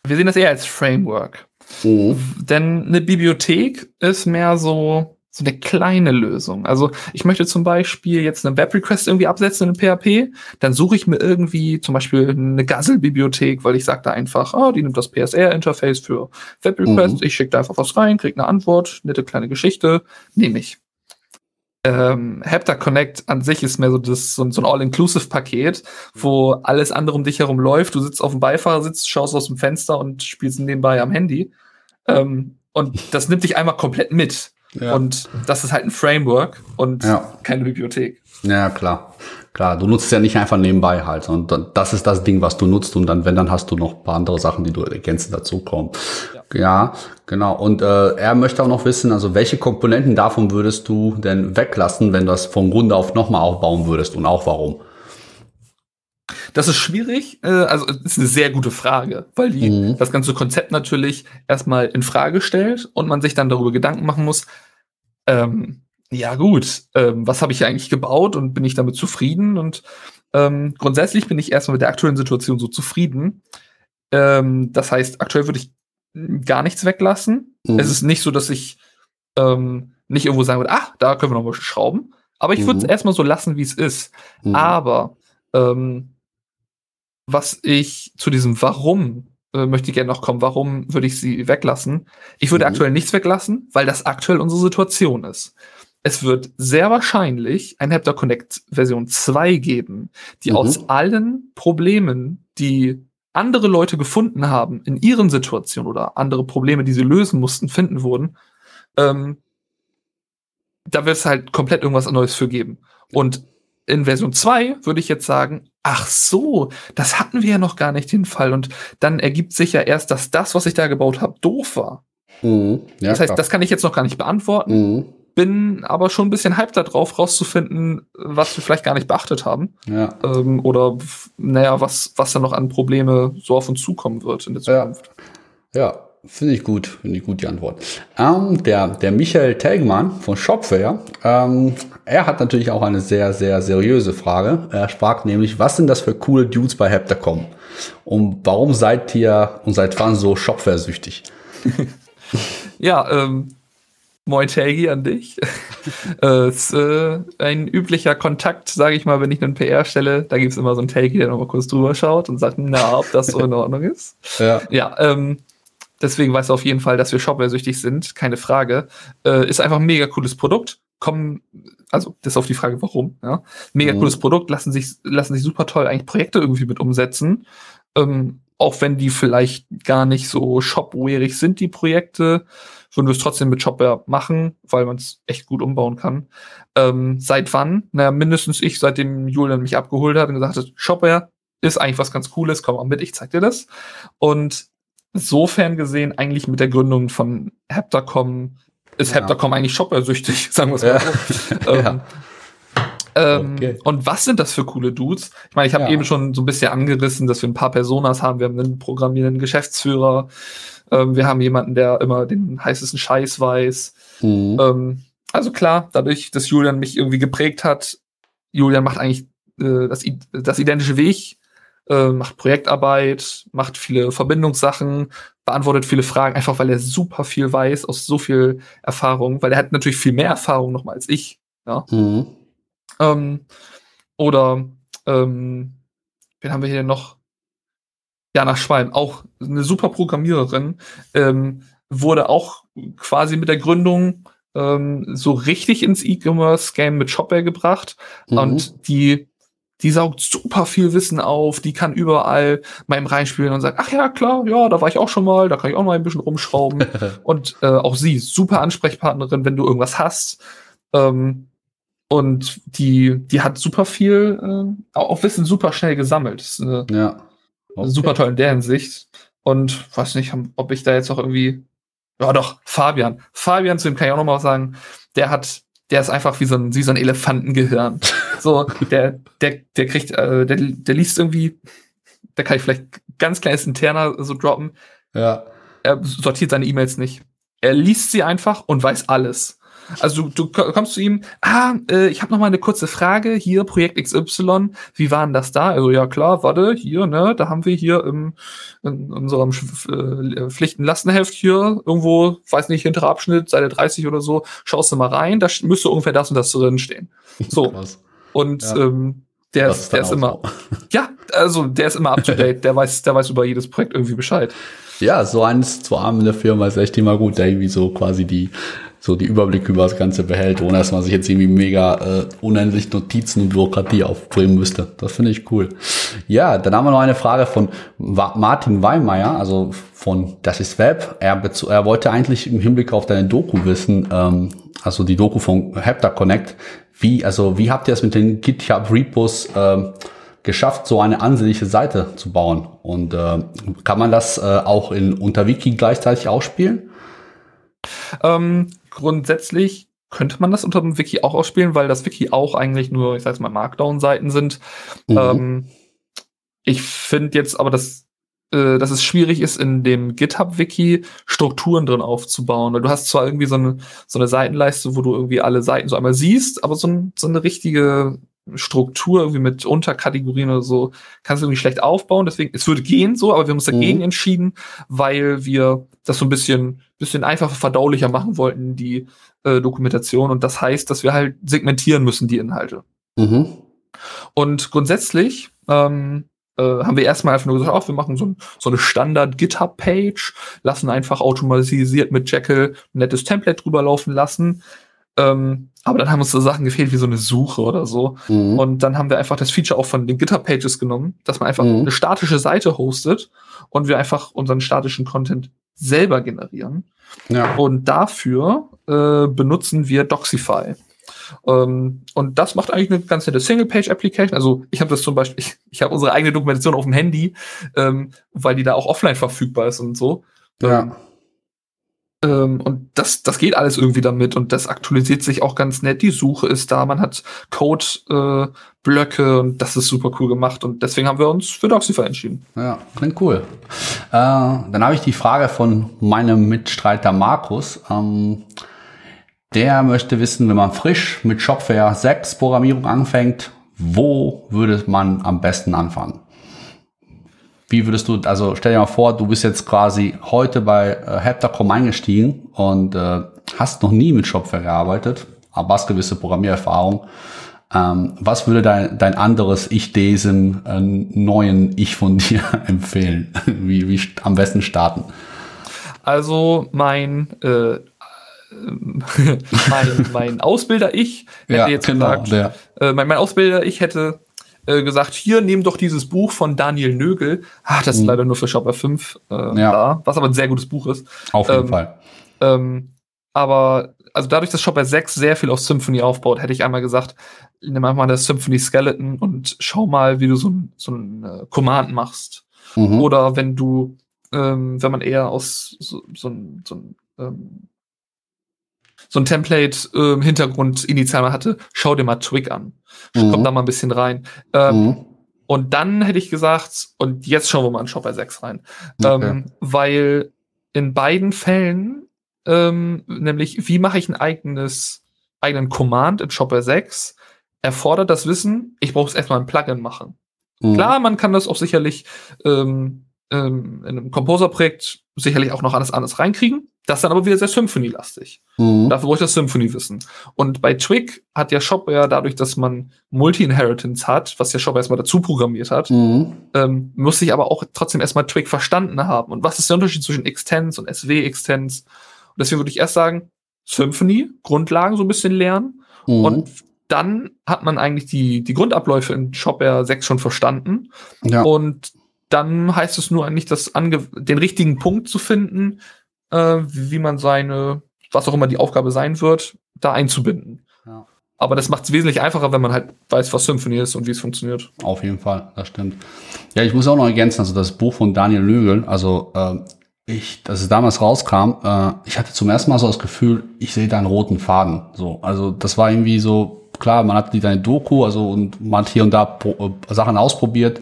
wir sehen das eher als Framework. Mhm. Denn eine Bibliothek ist mehr so so eine kleine Lösung. Also ich möchte zum Beispiel jetzt eine Web-Request irgendwie absetzen in PHP, dann suche ich mir irgendwie zum Beispiel eine Guzzle-Bibliothek, weil ich sage da einfach, oh, die nimmt das PSR-Interface für Web-Requests, mhm. ich schicke da einfach was rein, kriege eine Antwort, nette kleine Geschichte, nehme ich. Ähm, Hepta Connect an sich ist mehr so, das, so, so ein All-Inclusive-Paket, wo alles andere um dich herum läuft. Du sitzt auf dem Beifahrersitz, schaust aus dem Fenster und spielst nebenbei am Handy. Ähm, und das nimmt dich einmal komplett mit. Ja. Und das ist halt ein Framework und ja. keine Bibliothek. Ja, klar. Klar, du nutzt ja nicht einfach nebenbei halt, sondern das ist das Ding, was du nutzt und dann, wenn, dann hast du noch ein paar andere Sachen, die du ergänzend dazukommen. Ja. ja, genau. Und äh, er möchte auch noch wissen, also welche Komponenten davon würdest du denn weglassen, wenn du das von Grund auf nochmal aufbauen würdest und auch warum? Das ist schwierig, äh, also ist eine sehr gute Frage, weil die mhm. das ganze Konzept natürlich erstmal in Frage stellt und man sich dann darüber Gedanken machen muss, ähm, ja gut, ähm, was habe ich eigentlich gebaut und bin ich damit zufrieden? Und ähm, grundsätzlich bin ich erstmal mit der aktuellen Situation so zufrieden. Ähm, das heißt, aktuell würde ich gar nichts weglassen. Mhm. Es ist nicht so, dass ich ähm, nicht irgendwo sagen würde, ach, da können wir noch mal schrauben. Aber ich würde es mhm. erstmal so lassen, wie es ist. Mhm. Aber ähm, was ich zu diesem Warum äh, möchte ich gerne noch kommen. Warum würde ich sie weglassen? Ich würde mhm. aktuell nichts weglassen, weil das aktuell unsere Situation ist. Es wird sehr wahrscheinlich ein Hepta Connect Version 2 geben, die mhm. aus allen Problemen, die andere Leute gefunden haben in ihren Situationen oder andere Probleme, die sie lösen mussten, finden wurden, ähm, da wird es halt komplett irgendwas Neues für geben. Und in Version 2 würde ich jetzt sagen, ach so, das hatten wir ja noch gar nicht den Fall. Und dann ergibt sich ja erst, dass das, was ich da gebaut habe, doof war. Mhm. Ja, das heißt, klar. das kann ich jetzt noch gar nicht beantworten. Mhm. Bin aber schon ein bisschen hyped darauf, rauszufinden, was wir vielleicht gar nicht beachtet haben. Ja. Ähm, oder, naja, was, was da noch an Probleme so auf uns zukommen wird in der Zukunft. Ja, ja finde ich gut, finde ich gut die Antwort. Ähm, der, der Michael Telgmann von Shopware ähm, er hat natürlich auch eine sehr, sehr seriöse Frage. Er fragt nämlich, was sind das für coole Dudes bei Heptacom? Und warum seid ihr und seit wann so Shopware-süchtig? ja, ähm, Moin Telgi an dich. äh, ist äh, ein üblicher Kontakt, sage ich mal, wenn ich einen PR stelle. Da gibt es immer so einen Telgi, der nochmal kurz drüber schaut und sagt, na, ob das so in Ordnung ist. Ja, ja ähm, deswegen weißt du auf jeden Fall, dass wir Shopware-süchtig sind, keine Frage. Äh, ist einfach ein mega cooles Produkt. Kommen also das ist auf die Frage, warum. Ja? Mega mhm. cooles Produkt, lassen sich, lassen sich super toll eigentlich Projekte irgendwie mit umsetzen. Ähm, auch wenn die vielleicht gar nicht so shopwareig sind, die Projekte, würden wir es trotzdem mit Shopware machen, weil man es echt gut umbauen kann. Ähm, seit wann? Naja, mindestens ich, seitdem Julian mich abgeholt hat und gesagt hat, Shopware ist eigentlich was ganz Cooles, komm mal mit, ich zeig dir das. Und insofern gesehen eigentlich mit der Gründung von Heptacom ist ja. Heptacom eigentlich shoppersüchtig, sagen wir es mal so. ähm, Ähm, okay. Und was sind das für coole Dudes? Ich meine, ich habe ja. eben schon so ein bisschen angerissen, dass wir ein paar Personas haben. Wir haben einen programmierenden Geschäftsführer. Ähm, wir haben jemanden, der immer den heißesten Scheiß weiß. Mhm. Ähm, also klar, dadurch, dass Julian mich irgendwie geprägt hat, Julian macht eigentlich äh, das, das identische wie ich, äh, macht Projektarbeit, macht viele Verbindungssachen, beantwortet viele Fragen, einfach weil er super viel weiß aus so viel Erfahrung, weil er hat natürlich viel mehr Erfahrung nochmal als ich. Ja. Mhm. Ähm, oder ähm, wen haben wir hier noch? Jana Schwein, auch eine super Programmiererin, ähm, wurde auch quasi mit der Gründung ähm, so richtig ins E-Commerce-Game mit Shopware gebracht. Mhm. Und die die saugt super viel Wissen auf, die kann überall mal im reinspielen und sagt, ach ja, klar, ja, da war ich auch schon mal, da kann ich auch mal ein bisschen rumschrauben. und äh, auch sie, super Ansprechpartnerin, wenn du irgendwas hast. Ähm, und die, die hat super viel, äh, auch Wissen super schnell gesammelt. Eine, ja. Okay. Super toll in der Hinsicht. Und weiß nicht, ob ich da jetzt auch irgendwie. Ja, doch, Fabian. Fabian, zu dem kann ich auch noch mal sagen, der hat der ist einfach wie so ein, wie so ein Elefantengehirn. So, der, der, der kriegt, äh, der, der liest irgendwie, da kann ich vielleicht ganz kleines interner so droppen. Ja. Er sortiert seine E-Mails nicht. Er liest sie einfach und weiß alles. Also du, du kommst zu ihm, ah, äh, ich habe noch mal eine kurze Frage, hier Projekt XY, wie war denn das da? Also ja klar, warte, hier, ne, da haben wir hier im, in unserem äh, Pflichtenlastenheft hier irgendwo, weiß nicht, hinterer Abschnitt, Seite 30 oder so, schaust du mal rein, da müsste ungefähr das und das drin stehen. So. Krass. Und ja. ähm, der ist, der ist immer, ja, also der ist immer up to date, der weiß, der weiß über jedes Projekt irgendwie Bescheid. Ja, so eins zu armen in der Firma ist echt immer gut, der irgendwie so quasi die so die Überblick über das Ganze behält, ohne dass man sich jetzt irgendwie mega äh, unendlich Notizen und Bürokratie aufbringen müsste. Das finde ich cool. Ja, dann haben wir noch eine Frage von Martin Weimeyer, also von Das ist Web. Er, er wollte eigentlich im Hinblick auf deine Doku wissen, ähm, also die Doku von Hepta Connect, wie, also wie habt ihr es mit den GitHub Repos ähm, geschafft, so eine ansehnliche Seite zu bauen? Und äh, kann man das äh, auch in unter Wiki gleichzeitig ausspielen? Ähm, grundsätzlich könnte man das unter dem Wiki auch ausspielen, weil das Wiki auch eigentlich nur, ich sag's mal, Markdown-Seiten sind. Mhm. Ähm, ich finde jetzt aber, dass, äh, dass es schwierig ist, in dem GitHub-Wiki Strukturen drin aufzubauen. Weil du hast zwar irgendwie so eine, so eine Seitenleiste, wo du irgendwie alle Seiten so einmal siehst, aber so, ein, so eine richtige Struktur irgendwie mit Unterkategorien oder so kannst du irgendwie schlecht aufbauen. Deswegen, es würde gehen so, aber wir haben uns dagegen mhm. entschieden, weil wir das so ein bisschen, bisschen einfacher verdaulicher machen wollten, die äh, Dokumentation. Und das heißt, dass wir halt segmentieren müssen, die Inhalte. Mhm. Und grundsätzlich ähm, äh, haben wir erstmal einfach nur gesagt, auch wir machen so, ein, so eine Standard-GitHub-Page, lassen einfach automatisiert mit Jekyll ein nettes Template drüber laufen lassen ähm, aber dann haben uns so Sachen gefehlt wie so eine Suche oder so. Mhm. Und dann haben wir einfach das Feature auch von den GitHub-Pages genommen, dass man einfach mhm. eine statische Seite hostet und wir einfach unseren statischen Content selber generieren. Ja. Und dafür äh, benutzen wir Doxify. Ähm, und das macht eigentlich eine ganz nette Single-Page-Application. Also ich habe das zum Beispiel, ich, ich habe unsere eigene Dokumentation auf dem Handy, ähm, weil die da auch offline verfügbar ist und so. Ja. Ähm, und das, das geht alles irgendwie damit und das aktualisiert sich auch ganz nett. Die Suche ist da, man hat Code-Blöcke äh, und das ist super cool gemacht und deswegen haben wir uns für Doxify entschieden. Ja, klingt cool. Äh, dann habe ich die Frage von meinem Mitstreiter Markus. Ähm, der möchte wissen, wenn man frisch mit Shopware 6 Programmierung anfängt, wo würde man am besten anfangen? Wie würdest du, also stell dir mal vor, du bist jetzt quasi heute bei äh, Heptacom eingestiegen und äh, hast noch nie mit Shopware gearbeitet, aber hast gewisse Programmiererfahrung. Ähm, was würde dein, dein anderes Ich diesem äh, neuen Ich von dir empfehlen? wie, wie am besten starten? Also mein äh, mein, mein Ausbilder-Ich hätte ja, jetzt genau, gesagt, äh, mein, mein Ausbilder-Ich hätte äh, gesagt, hier, nimm doch dieses Buch von Daniel Nögel. Ach, das ist mhm. leider nur für Shopper 5 äh, ja. da, was aber ein sehr gutes Buch ist. Auf jeden ähm, Fall. Ähm, aber also dadurch, dass Shopper 6 sehr viel auf Symphony aufbaut, hätte ich einmal gesagt, nimm einfach mal das Symphony Skeleton und schau mal, wie du so ein, so ein äh, Command machst. Mhm. Oder wenn du, ähm, wenn man eher aus so, so, so ein ähm, so ein Template-Hintergrund äh, initial mal hatte, schau dir mal Twig an. Mhm. Kommt da mal ein bisschen rein. Ähm, mhm. Und dann hätte ich gesagt, und jetzt schauen wir mal in Shopper 6 rein. Okay. Ähm, weil in beiden Fällen, ähm, nämlich wie mache ich ein eigenes, eigenen Command in Shopper 6, erfordert das Wissen, ich brauche es erstmal ein Plugin machen. Mhm. Klar, man kann das auch sicherlich ähm, ähm, in einem Composer-Projekt sicherlich auch noch alles anders reinkriegen. Das ist dann aber wieder sehr Symphony-lastig. Mhm. Dafür brauche ich das Symphony-Wissen. Und bei Twig hat ja Shop ja dadurch, dass man Multi-Inheritance hat, was ja Shop erstmal dazu programmiert hat, mhm. ähm, muss ich aber auch trotzdem erstmal Twig verstanden haben. Und was ist der Unterschied zwischen Extens und SW-Extens? Und deswegen würde ich erst sagen, Symphony, Grundlagen so ein bisschen lernen. Mhm. Und dann hat man eigentlich die, die Grundabläufe in Shopware 6 schon verstanden. Ja. Und dann heißt es nur eigentlich, das ange den richtigen Punkt zu finden, äh, wie man seine, was auch immer die Aufgabe sein wird, da einzubinden. Ja. Aber das macht es wesentlich einfacher, wenn man halt weiß, was Symphony ist und wie es funktioniert. Auf jeden Fall, das stimmt. Ja, ich muss auch noch ergänzen, also das Buch von Daniel Lögel, also äh, ich, dass es damals rauskam, äh, ich hatte zum ersten Mal so das Gefühl, ich sehe da einen roten Faden. So, also das war irgendwie so klar, man hat die deine Doku, also und man hat hier und da pro, äh, Sachen ausprobiert.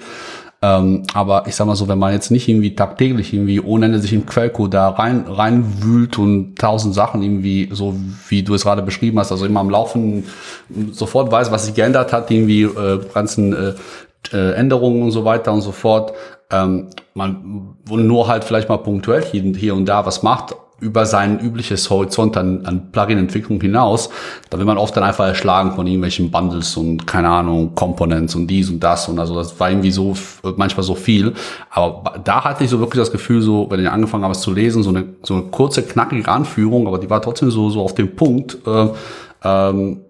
Ähm, aber ich sag mal so, wenn man jetzt nicht irgendwie tagtäglich irgendwie ohne Ende sich im Quellcode da rein reinwühlt und tausend Sachen irgendwie so wie du es gerade beschrieben hast, also immer am Laufen sofort weiß, was sich geändert hat, irgendwie äh, ganzen äh, äh, Änderungen und so weiter und so fort. Ähm, man nur halt vielleicht mal punktuell hier, hier und da was macht, über sein übliches Horizont an, an Plugin-Entwicklung hinaus, da wird man oft dann einfach erschlagen von irgendwelchen Bundles und keine Ahnung, Components und dies und das und also das war irgendwie so manchmal so viel. Aber da hatte ich so wirklich das Gefühl, so, wenn ich angefangen habe, es zu lesen, so eine, so eine kurze, knackige Anführung, aber die war trotzdem so, so auf dem Punkt, äh, ähm,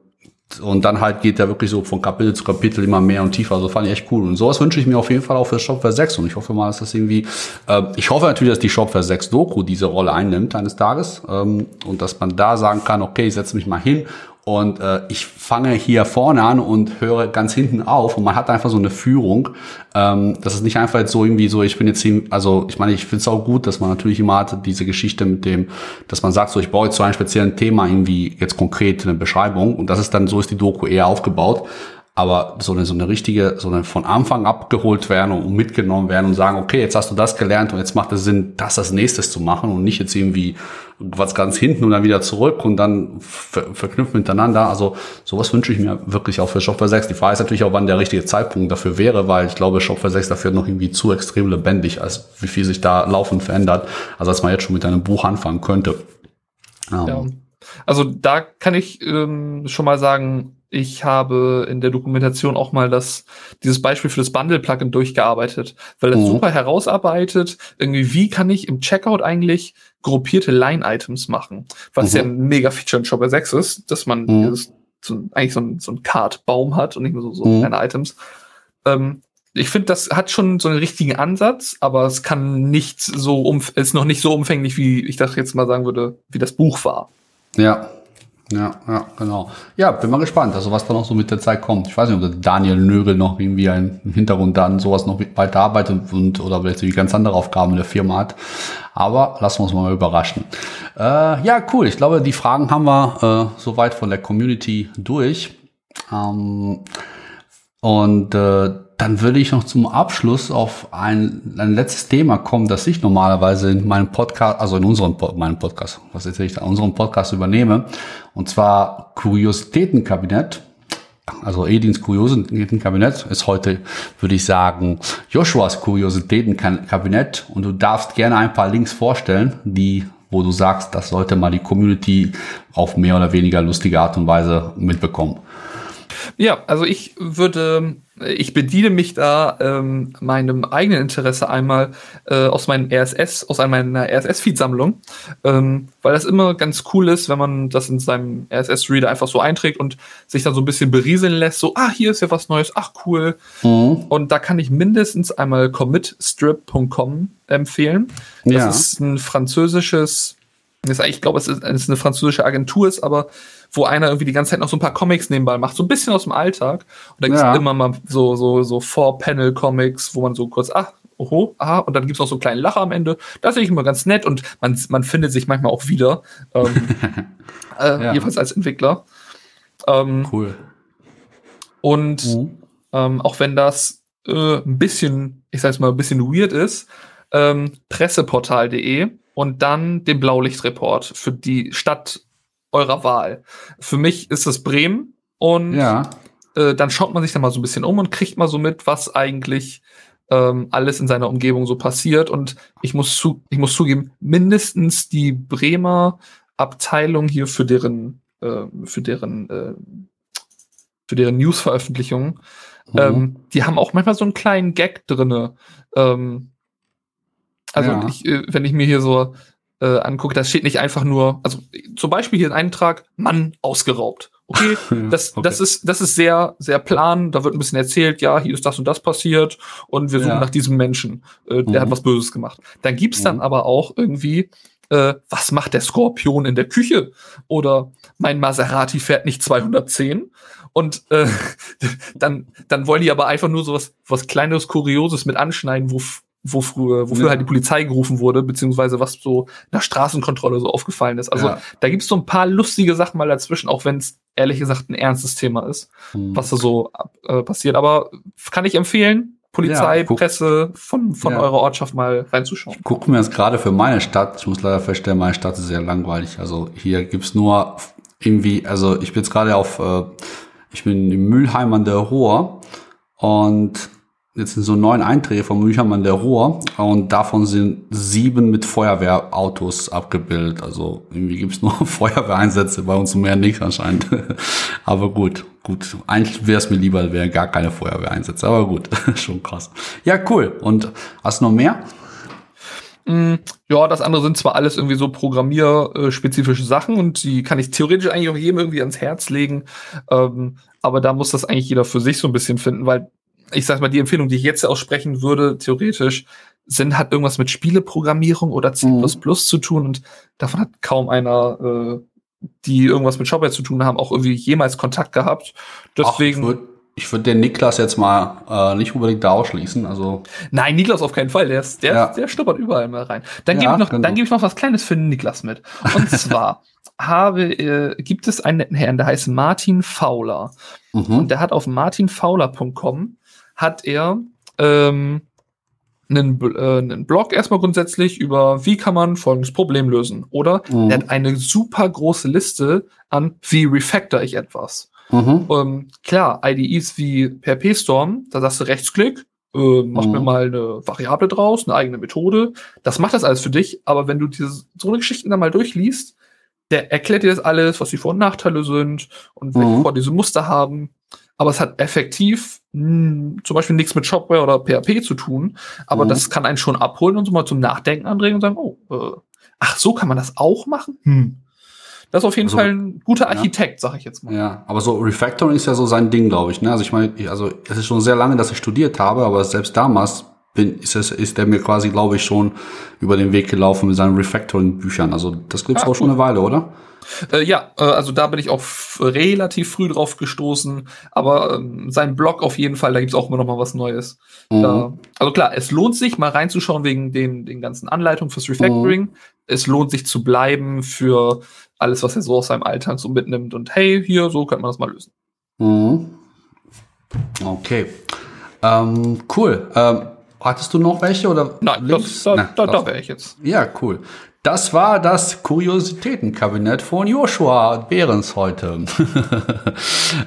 und dann halt geht der wirklich so von Kapitel zu Kapitel immer mehr und tiefer. Also fand ich echt cool. Und sowas wünsche ich mir auf jeden Fall auch für Shopware 6. Und ich hoffe mal, dass das irgendwie, äh, ich hoffe natürlich, dass die Shopware 6 Doku diese Rolle einnimmt eines Tages. Ähm, und dass man da sagen kann, okay, ich setze mich mal hin und äh, ich fange hier vorne an und höre ganz hinten auf und man hat einfach so eine Führung. Ähm, das ist nicht einfach jetzt so irgendwie so, ich bin jetzt, hin, also ich meine, ich finde es auch gut, dass man natürlich immer hat diese Geschichte mit dem, dass man sagt, so ich brauche jetzt zu einem speziellen Thema irgendwie jetzt konkret eine Beschreibung und das ist dann, so ist die Doku eher aufgebaut aber so eine, so eine richtige, so eine von Anfang abgeholt werden und mitgenommen werden und sagen, okay, jetzt hast du das gelernt und jetzt macht es Sinn, das als nächstes zu machen und nicht jetzt irgendwie was ganz hinten und dann wieder zurück und dann ver verknüpft miteinander. Also sowas wünsche ich mir wirklich auch für Shopware 6. Die Frage ist natürlich auch, wann der richtige Zeitpunkt dafür wäre, weil ich glaube, Shopware 6 dafür noch irgendwie zu extrem lebendig, als wie viel sich da laufend verändert, also als man jetzt schon mit einem Buch anfangen könnte. Ja. Also da kann ich ähm, schon mal sagen, ich habe in der Dokumentation auch mal das, dieses Beispiel für das Bundle-Plugin durchgearbeitet, weil das mhm. super herausarbeitet, irgendwie, wie kann ich im Checkout eigentlich gruppierte Line-Items machen, was mhm. ja ein mega Feature in Shopper 6 ist, dass man mhm. dieses, so, eigentlich so ein, so ein Card-Baum hat und nicht nur so, so mhm. kleine Items. Ähm, ich finde, das hat schon so einen richtigen Ansatz, aber es kann nicht so um, ist noch nicht so umfänglich, wie ich das jetzt mal sagen würde, wie das Buch war. Ja, ja, ja, genau. Ja, bin mal gespannt, also was da noch so mit der Zeit kommt. Ich weiß nicht, ob Daniel Nögel noch irgendwie ein, im Hintergrund dann sowas noch weiter arbeitet und oder vielleicht irgendwie ganz andere Aufgaben in der Firma hat. Aber lassen wir uns mal überraschen. Äh, ja, cool. Ich glaube, die Fragen haben wir äh, soweit von der Community durch. Ähm, und äh, dann würde ich noch zum Abschluss auf ein, ein letztes Thema kommen, das ich normalerweise in meinem Podcast, also in unserem meinem Podcast, was erzähle ich da, unserem Podcast übernehme. Und zwar Kuriositätenkabinett. Also Edins Kuriositätenkabinett ist heute, würde ich sagen, Joshuas Kuriositätenkabinett. Und du darfst gerne ein paar Links vorstellen, die wo du sagst, das sollte mal die Community auf mehr oder weniger lustige Art und Weise mitbekommen. Ja, also ich würde, ich bediene mich da ähm, meinem eigenen Interesse einmal äh, aus meinem RSS, aus meiner RSS-Feed-Sammlung, ähm, weil das immer ganz cool ist, wenn man das in seinem RSS-Reader einfach so einträgt und sich dann so ein bisschen berieseln lässt, so, ah, hier ist ja was Neues, ach cool. Mhm. Und da kann ich mindestens einmal commitstrip.com empfehlen. Das ja. ist ein französisches, ich glaube, es ist, es ist eine französische Agentur, ist aber wo einer irgendwie die ganze Zeit noch so ein paar Comics nebenbei macht, so ein bisschen aus dem Alltag. Und da gibt es ja. immer mal so, so, so Four-Panel-Comics, wo man so kurz, ach, oho, aha, und dann gibt's noch so einen kleinen Lacher am Ende. Das finde ich immer ganz nett und man, man findet sich manchmal auch wieder. Ähm, äh, ja. Jedenfalls als Entwickler. Ähm, cool. Und mhm. ähm, auch wenn das äh, ein bisschen, ich sag's mal, ein bisschen weird ist, ähm, presseportal.de und dann den Blaulichtreport für die Stadt eurer Wahl. Für mich ist es Bremen und ja. äh, dann schaut man sich da mal so ein bisschen um und kriegt mal so mit, was eigentlich ähm, alles in seiner Umgebung so passiert. Und ich muss, zu, ich muss zugeben, mindestens die Bremer Abteilung hier für deren, äh, für deren, äh, für deren News-Veröffentlichungen, mhm. ähm, die haben auch manchmal so einen kleinen Gag drinne. Ähm, also ja. ich, äh, wenn ich mir hier so äh, angucke, das steht nicht einfach nur, also zum Beispiel hier ein Eintrag, Mann ausgeraubt. Okay, das, okay. das ist, das ist sehr, sehr plan. Da wird ein bisschen erzählt, ja, hier ist das und das passiert und wir suchen ja. nach diesem Menschen, äh, der mhm. hat was Böses gemacht. Dann gibt's mhm. dann aber auch irgendwie, äh, was macht der Skorpion in der Küche? Oder mein Maserati fährt nicht 210. Und äh, dann, dann wollen die aber einfach nur so was, was Kleines, Kurioses mit anschneiden, wo wo früher, wofür ja. halt die Polizei gerufen wurde, beziehungsweise was so nach Straßenkontrolle so aufgefallen ist. Also ja. da gibt's so ein paar lustige Sachen mal dazwischen, auch wenn es ehrlich gesagt ein ernstes Thema ist, hm. was da so äh, passiert. Aber kann ich empfehlen, Polizei, ja, Presse von, von eurer Ortschaft mal reinzuschauen. Ich gucke mir das gerade für meine Stadt. Ich muss leider feststellen, meine Stadt ist sehr langweilig. Also hier gibt's nur irgendwie, also ich bin jetzt gerade auf, äh, ich bin in Mülheim an der Ruhr und jetzt sind so neun Einträge von Mülheim der Ruhr und davon sind sieben mit Feuerwehrautos abgebildet. Also irgendwie gibt's nur Feuerwehreinsätze, bei uns mehr nichts anscheinend. aber gut, gut. Eigentlich wäre es mir lieber, wären gar keine Feuerwehreinsätze, aber gut, schon krass. Ja, cool. Und hast du noch mehr? Mm, ja, das andere sind zwar alles irgendwie so programmierspezifische Sachen und die kann ich theoretisch eigentlich auch jedem irgendwie ans Herz legen, ähm, aber da muss das eigentlich jeder für sich so ein bisschen finden, weil ich sag mal, die Empfehlung, die ich jetzt aussprechen würde, theoretisch, sind hat irgendwas mit Spieleprogrammierung oder C++ mhm. zu tun und davon hat kaum einer, äh, die irgendwas mit Shopware zu tun haben, auch irgendwie jemals Kontakt gehabt. Deswegen. Ach, ich würde den Niklas jetzt mal äh, nicht unbedingt da ausschließen. Also Nein, Niklas auf keinen Fall. Der, ist, der, ja. der schnuppert überall mal rein. Dann ja, gebe ich, noch, genau. dann gebe ich noch was Kleines für den Niklas mit. Und zwar habe, äh, gibt es einen netten Herrn, der heißt Martin Fowler. Mhm. Und der hat auf martinfowler.com hat er ähm, einen, äh, einen Blog erstmal grundsätzlich über, wie kann man folgendes Problem lösen. Oder mhm. er hat eine super große Liste an, wie refactor ich etwas. Mhm. Ähm, klar, IDEs wie PHP Storm, da sagst du Rechtsklick, äh, mach mhm. mir mal eine Variable draus, eine eigene Methode. Das macht das alles für dich, aber wenn du diese, so eine Geschichte dann mal durchliest, der erklärt dir das alles, was die Vor- und Nachteile sind und welche mhm. Vor- diese Muster haben aber es hat effektiv mh, hm, zum Beispiel nichts mit Shopware oder PHP zu tun, aber mhm. das kann einen schon abholen und so mal zum Nachdenken anregen und sagen, oh, äh, ach, so kann man das auch machen? Hm. Das ist auf jeden also, Fall ein guter Architekt, ja. sag ich jetzt mal. Ja, aber so Refactoring ist ja so sein Ding, glaube ich. Ne? Also ich meine, also es ist schon sehr lange, dass ich studiert habe, aber selbst damals bin, ist, es, ist der mir quasi, glaube ich, schon über den Weg gelaufen mit seinen Refactoring-Büchern. Also das gibt's ah, auch cool. schon eine Weile, oder? Äh, ja, äh, also da bin ich auch relativ früh drauf gestoßen, aber ähm, sein Blog auf jeden Fall, da gibt's auch immer noch mal was Neues. Mhm. Da, also klar, es lohnt sich mal reinzuschauen wegen den, den ganzen Anleitungen fürs Refactoring. Mhm. Es lohnt sich zu bleiben für alles, was er so aus seinem Alltag so mitnimmt und hey, hier, so könnte man das mal lösen. Mhm. Okay. Ähm, cool. Ähm, hattest du noch welche oder? Nein, das, da, Na, da, da wäre ich jetzt. Ja, cool. Das war das Kuriositätenkabinett von Joshua Behrens heute.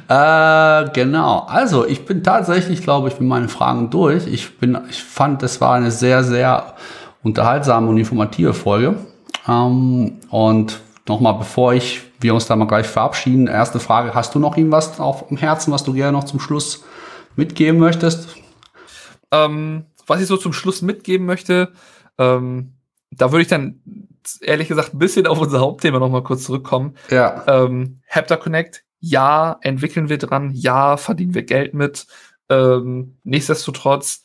äh, genau. Also, ich bin tatsächlich, glaube ich, mit meinen Fragen durch. Ich bin, ich fand, es war eine sehr, sehr unterhaltsame und informative Folge. Ähm, und nochmal, bevor ich, wir uns da mal gleich verabschieden, erste Frage. Hast du noch irgendwas auf dem Herzen, was du gerne noch zum Schluss mitgeben möchtest? Ähm, was ich so zum Schluss mitgeben möchte, ähm, da würde ich dann ehrlich gesagt ein bisschen auf unser Hauptthema noch mal kurz zurückkommen. Ja. Ähm, Hapter Connect, ja, entwickeln wir dran, ja, verdienen wir Geld mit. Ähm, nichtsdestotrotz,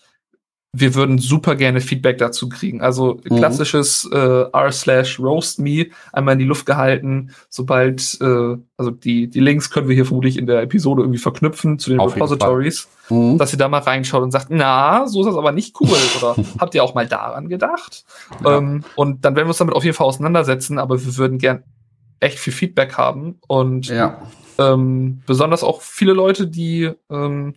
wir würden super gerne Feedback dazu kriegen. Also mhm. klassisches äh, r slash roast me einmal in die Luft gehalten. Sobald, äh, also die, die Links können wir hier vermutlich in der Episode irgendwie verknüpfen zu den Auf Repositories, mhm. dass ihr da mal reinschaut und sagt, na, so ist das aber nicht cool. Oder habt ihr auch mal daran gedacht? Ja. Ähm, und dann werden wir uns damit auf jeden Fall auseinandersetzen, aber wir würden gern echt viel Feedback haben und ja. ähm, besonders auch viele Leute, die ähm,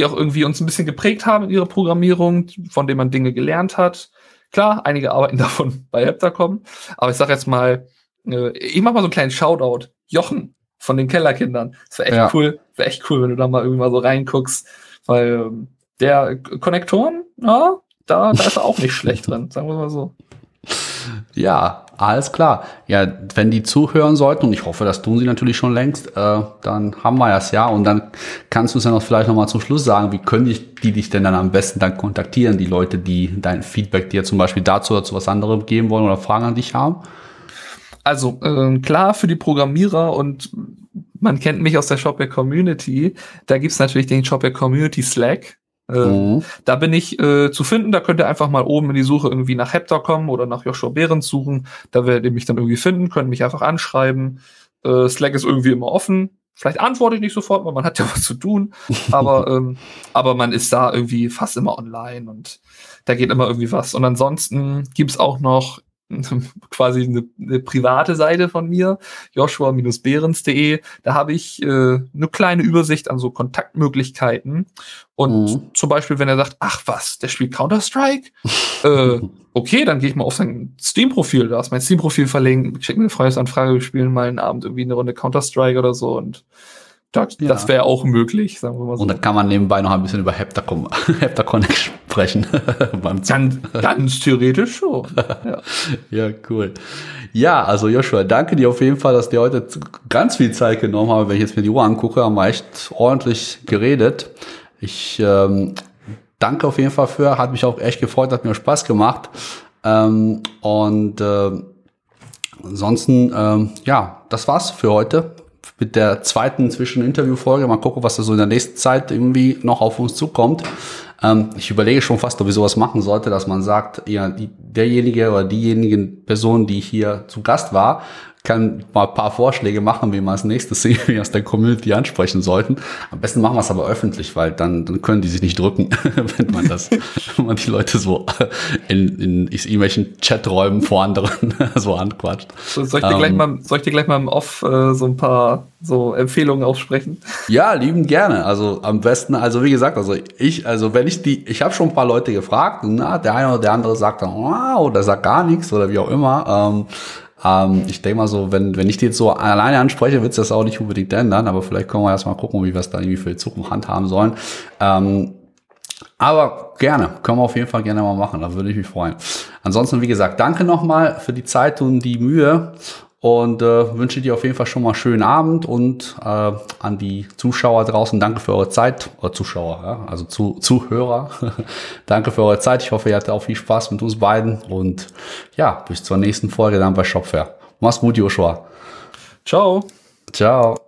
die auch irgendwie uns ein bisschen geprägt haben in ihrer Programmierung, von denen man Dinge gelernt hat. Klar, einige arbeiten davon bei Heptacom, aber ich sag jetzt mal, äh, ich mach mal so einen kleinen Shoutout. Jochen von den Kellerkindern. Das wäre echt ja. cool, wäre echt cool, wenn du da mal irgendwie mal so reinguckst, weil ähm, der Konnektoren, ja, da, da ist er auch nicht schlecht drin, sagen wir mal so. Ja, alles klar. Ja, wenn die zuhören sollten, und ich hoffe, das tun sie natürlich schon längst, äh, dann haben wir das ja. Und dann kannst du es ja noch vielleicht nochmal zum Schluss sagen, wie können die, die dich denn dann am besten dann kontaktieren, die Leute, die dein Feedback dir zum Beispiel dazu oder zu was anderem geben wollen oder Fragen an dich haben? Also äh, klar für die Programmierer und man kennt mich aus der Shopware Community. Da gibt's natürlich den Shopware Community Slack. Äh, mhm. Da bin ich äh, zu finden. Da könnt ihr einfach mal oben in die Suche irgendwie nach Heptor kommen oder nach Joshua Behrens suchen. Da werdet ihr mich dann irgendwie finden, könnt mich einfach anschreiben. Äh, Slack ist irgendwie immer offen. Vielleicht antworte ich nicht sofort, weil man hat ja was zu tun. Aber, ähm, aber man ist da irgendwie fast immer online und da geht immer irgendwie was. Und ansonsten gibt's auch noch quasi eine, eine private Seite von mir, joshua-behrens.de. Da habe ich äh, eine kleine Übersicht an so Kontaktmöglichkeiten. Und mhm. zum Beispiel, wenn er sagt, ach was, der spielt Counter-Strike, äh, okay, dann gehe ich mal auf sein Steam-Profil, da ist mein Steam-Profil verlinkt, schick mir eine Freundesanfrage, wir spielen mal einen Abend irgendwie eine Runde Counter-Strike oder so und das, ja. das wäre auch möglich, sagen wir mal so. Und dann kann man nebenbei noch ein bisschen über Heptacon, Heptaconnect sprechen. ganz, ganz theoretisch schon. Ja. ja, cool. Ja, also Joshua, danke dir auf jeden Fall, dass dir heute ganz viel Zeit genommen haben. Wenn ich jetzt mir die Uhr angucke, haben wir echt ordentlich geredet. Ich ähm, danke auf jeden Fall für, hat mich auch echt gefreut, hat mir Spaß gemacht. Ähm, und äh, ansonsten, ähm, ja, das war's für heute mit der zweiten Zwischeninterviewfolge. Mal gucken, was da so in der nächsten Zeit irgendwie noch auf uns zukommt. Ähm, ich überlege schon fast, ob ich sowas machen sollte, dass man sagt, ja, die, derjenige oder diejenigen Personen, die hier zu Gast war, kann mal ein paar Vorschläge machen, wie wir als nächstes irgendwie aus der Community ansprechen sollten. Am besten machen wir es aber öffentlich, weil dann, dann können die sich nicht drücken, wenn man das, wenn man die Leute so in, in irgendwelchen Chaträumen vor anderen so anquatscht. soll, ich dir gleich ähm, mal, soll ich dir gleich mal im Off äh, so ein paar so Empfehlungen aussprechen? Ja, lieben gerne. Also am besten, also wie gesagt, also ich, also wenn ich die, ich habe schon ein paar Leute gefragt, na, der eine oder der andere sagt dann, wow, oder sagt gar nichts oder wie auch immer. Ähm, ähm, ich denke mal so, wenn, wenn ich die jetzt so alleine anspreche, wird es das auch nicht unbedingt ändern, aber vielleicht können wir erstmal gucken, wie wir es da irgendwie für die Zukunft handhaben sollen. Ähm, aber gerne, können wir auf jeden Fall gerne mal machen, da würde ich mich freuen. Ansonsten, wie gesagt, danke nochmal für die Zeit und die Mühe und äh, wünsche dir auf jeden Fall schon mal einen schönen Abend und äh, an die Zuschauer draußen danke für eure Zeit, oder Zuschauer, ja, also zu, Zuhörer. danke für eure Zeit. Ich hoffe, ihr hattet auch viel Spaß mit uns beiden und ja, bis zur nächsten Folge dann bei Shopfair. Mach's gut, Joshua. Ciao. Ciao.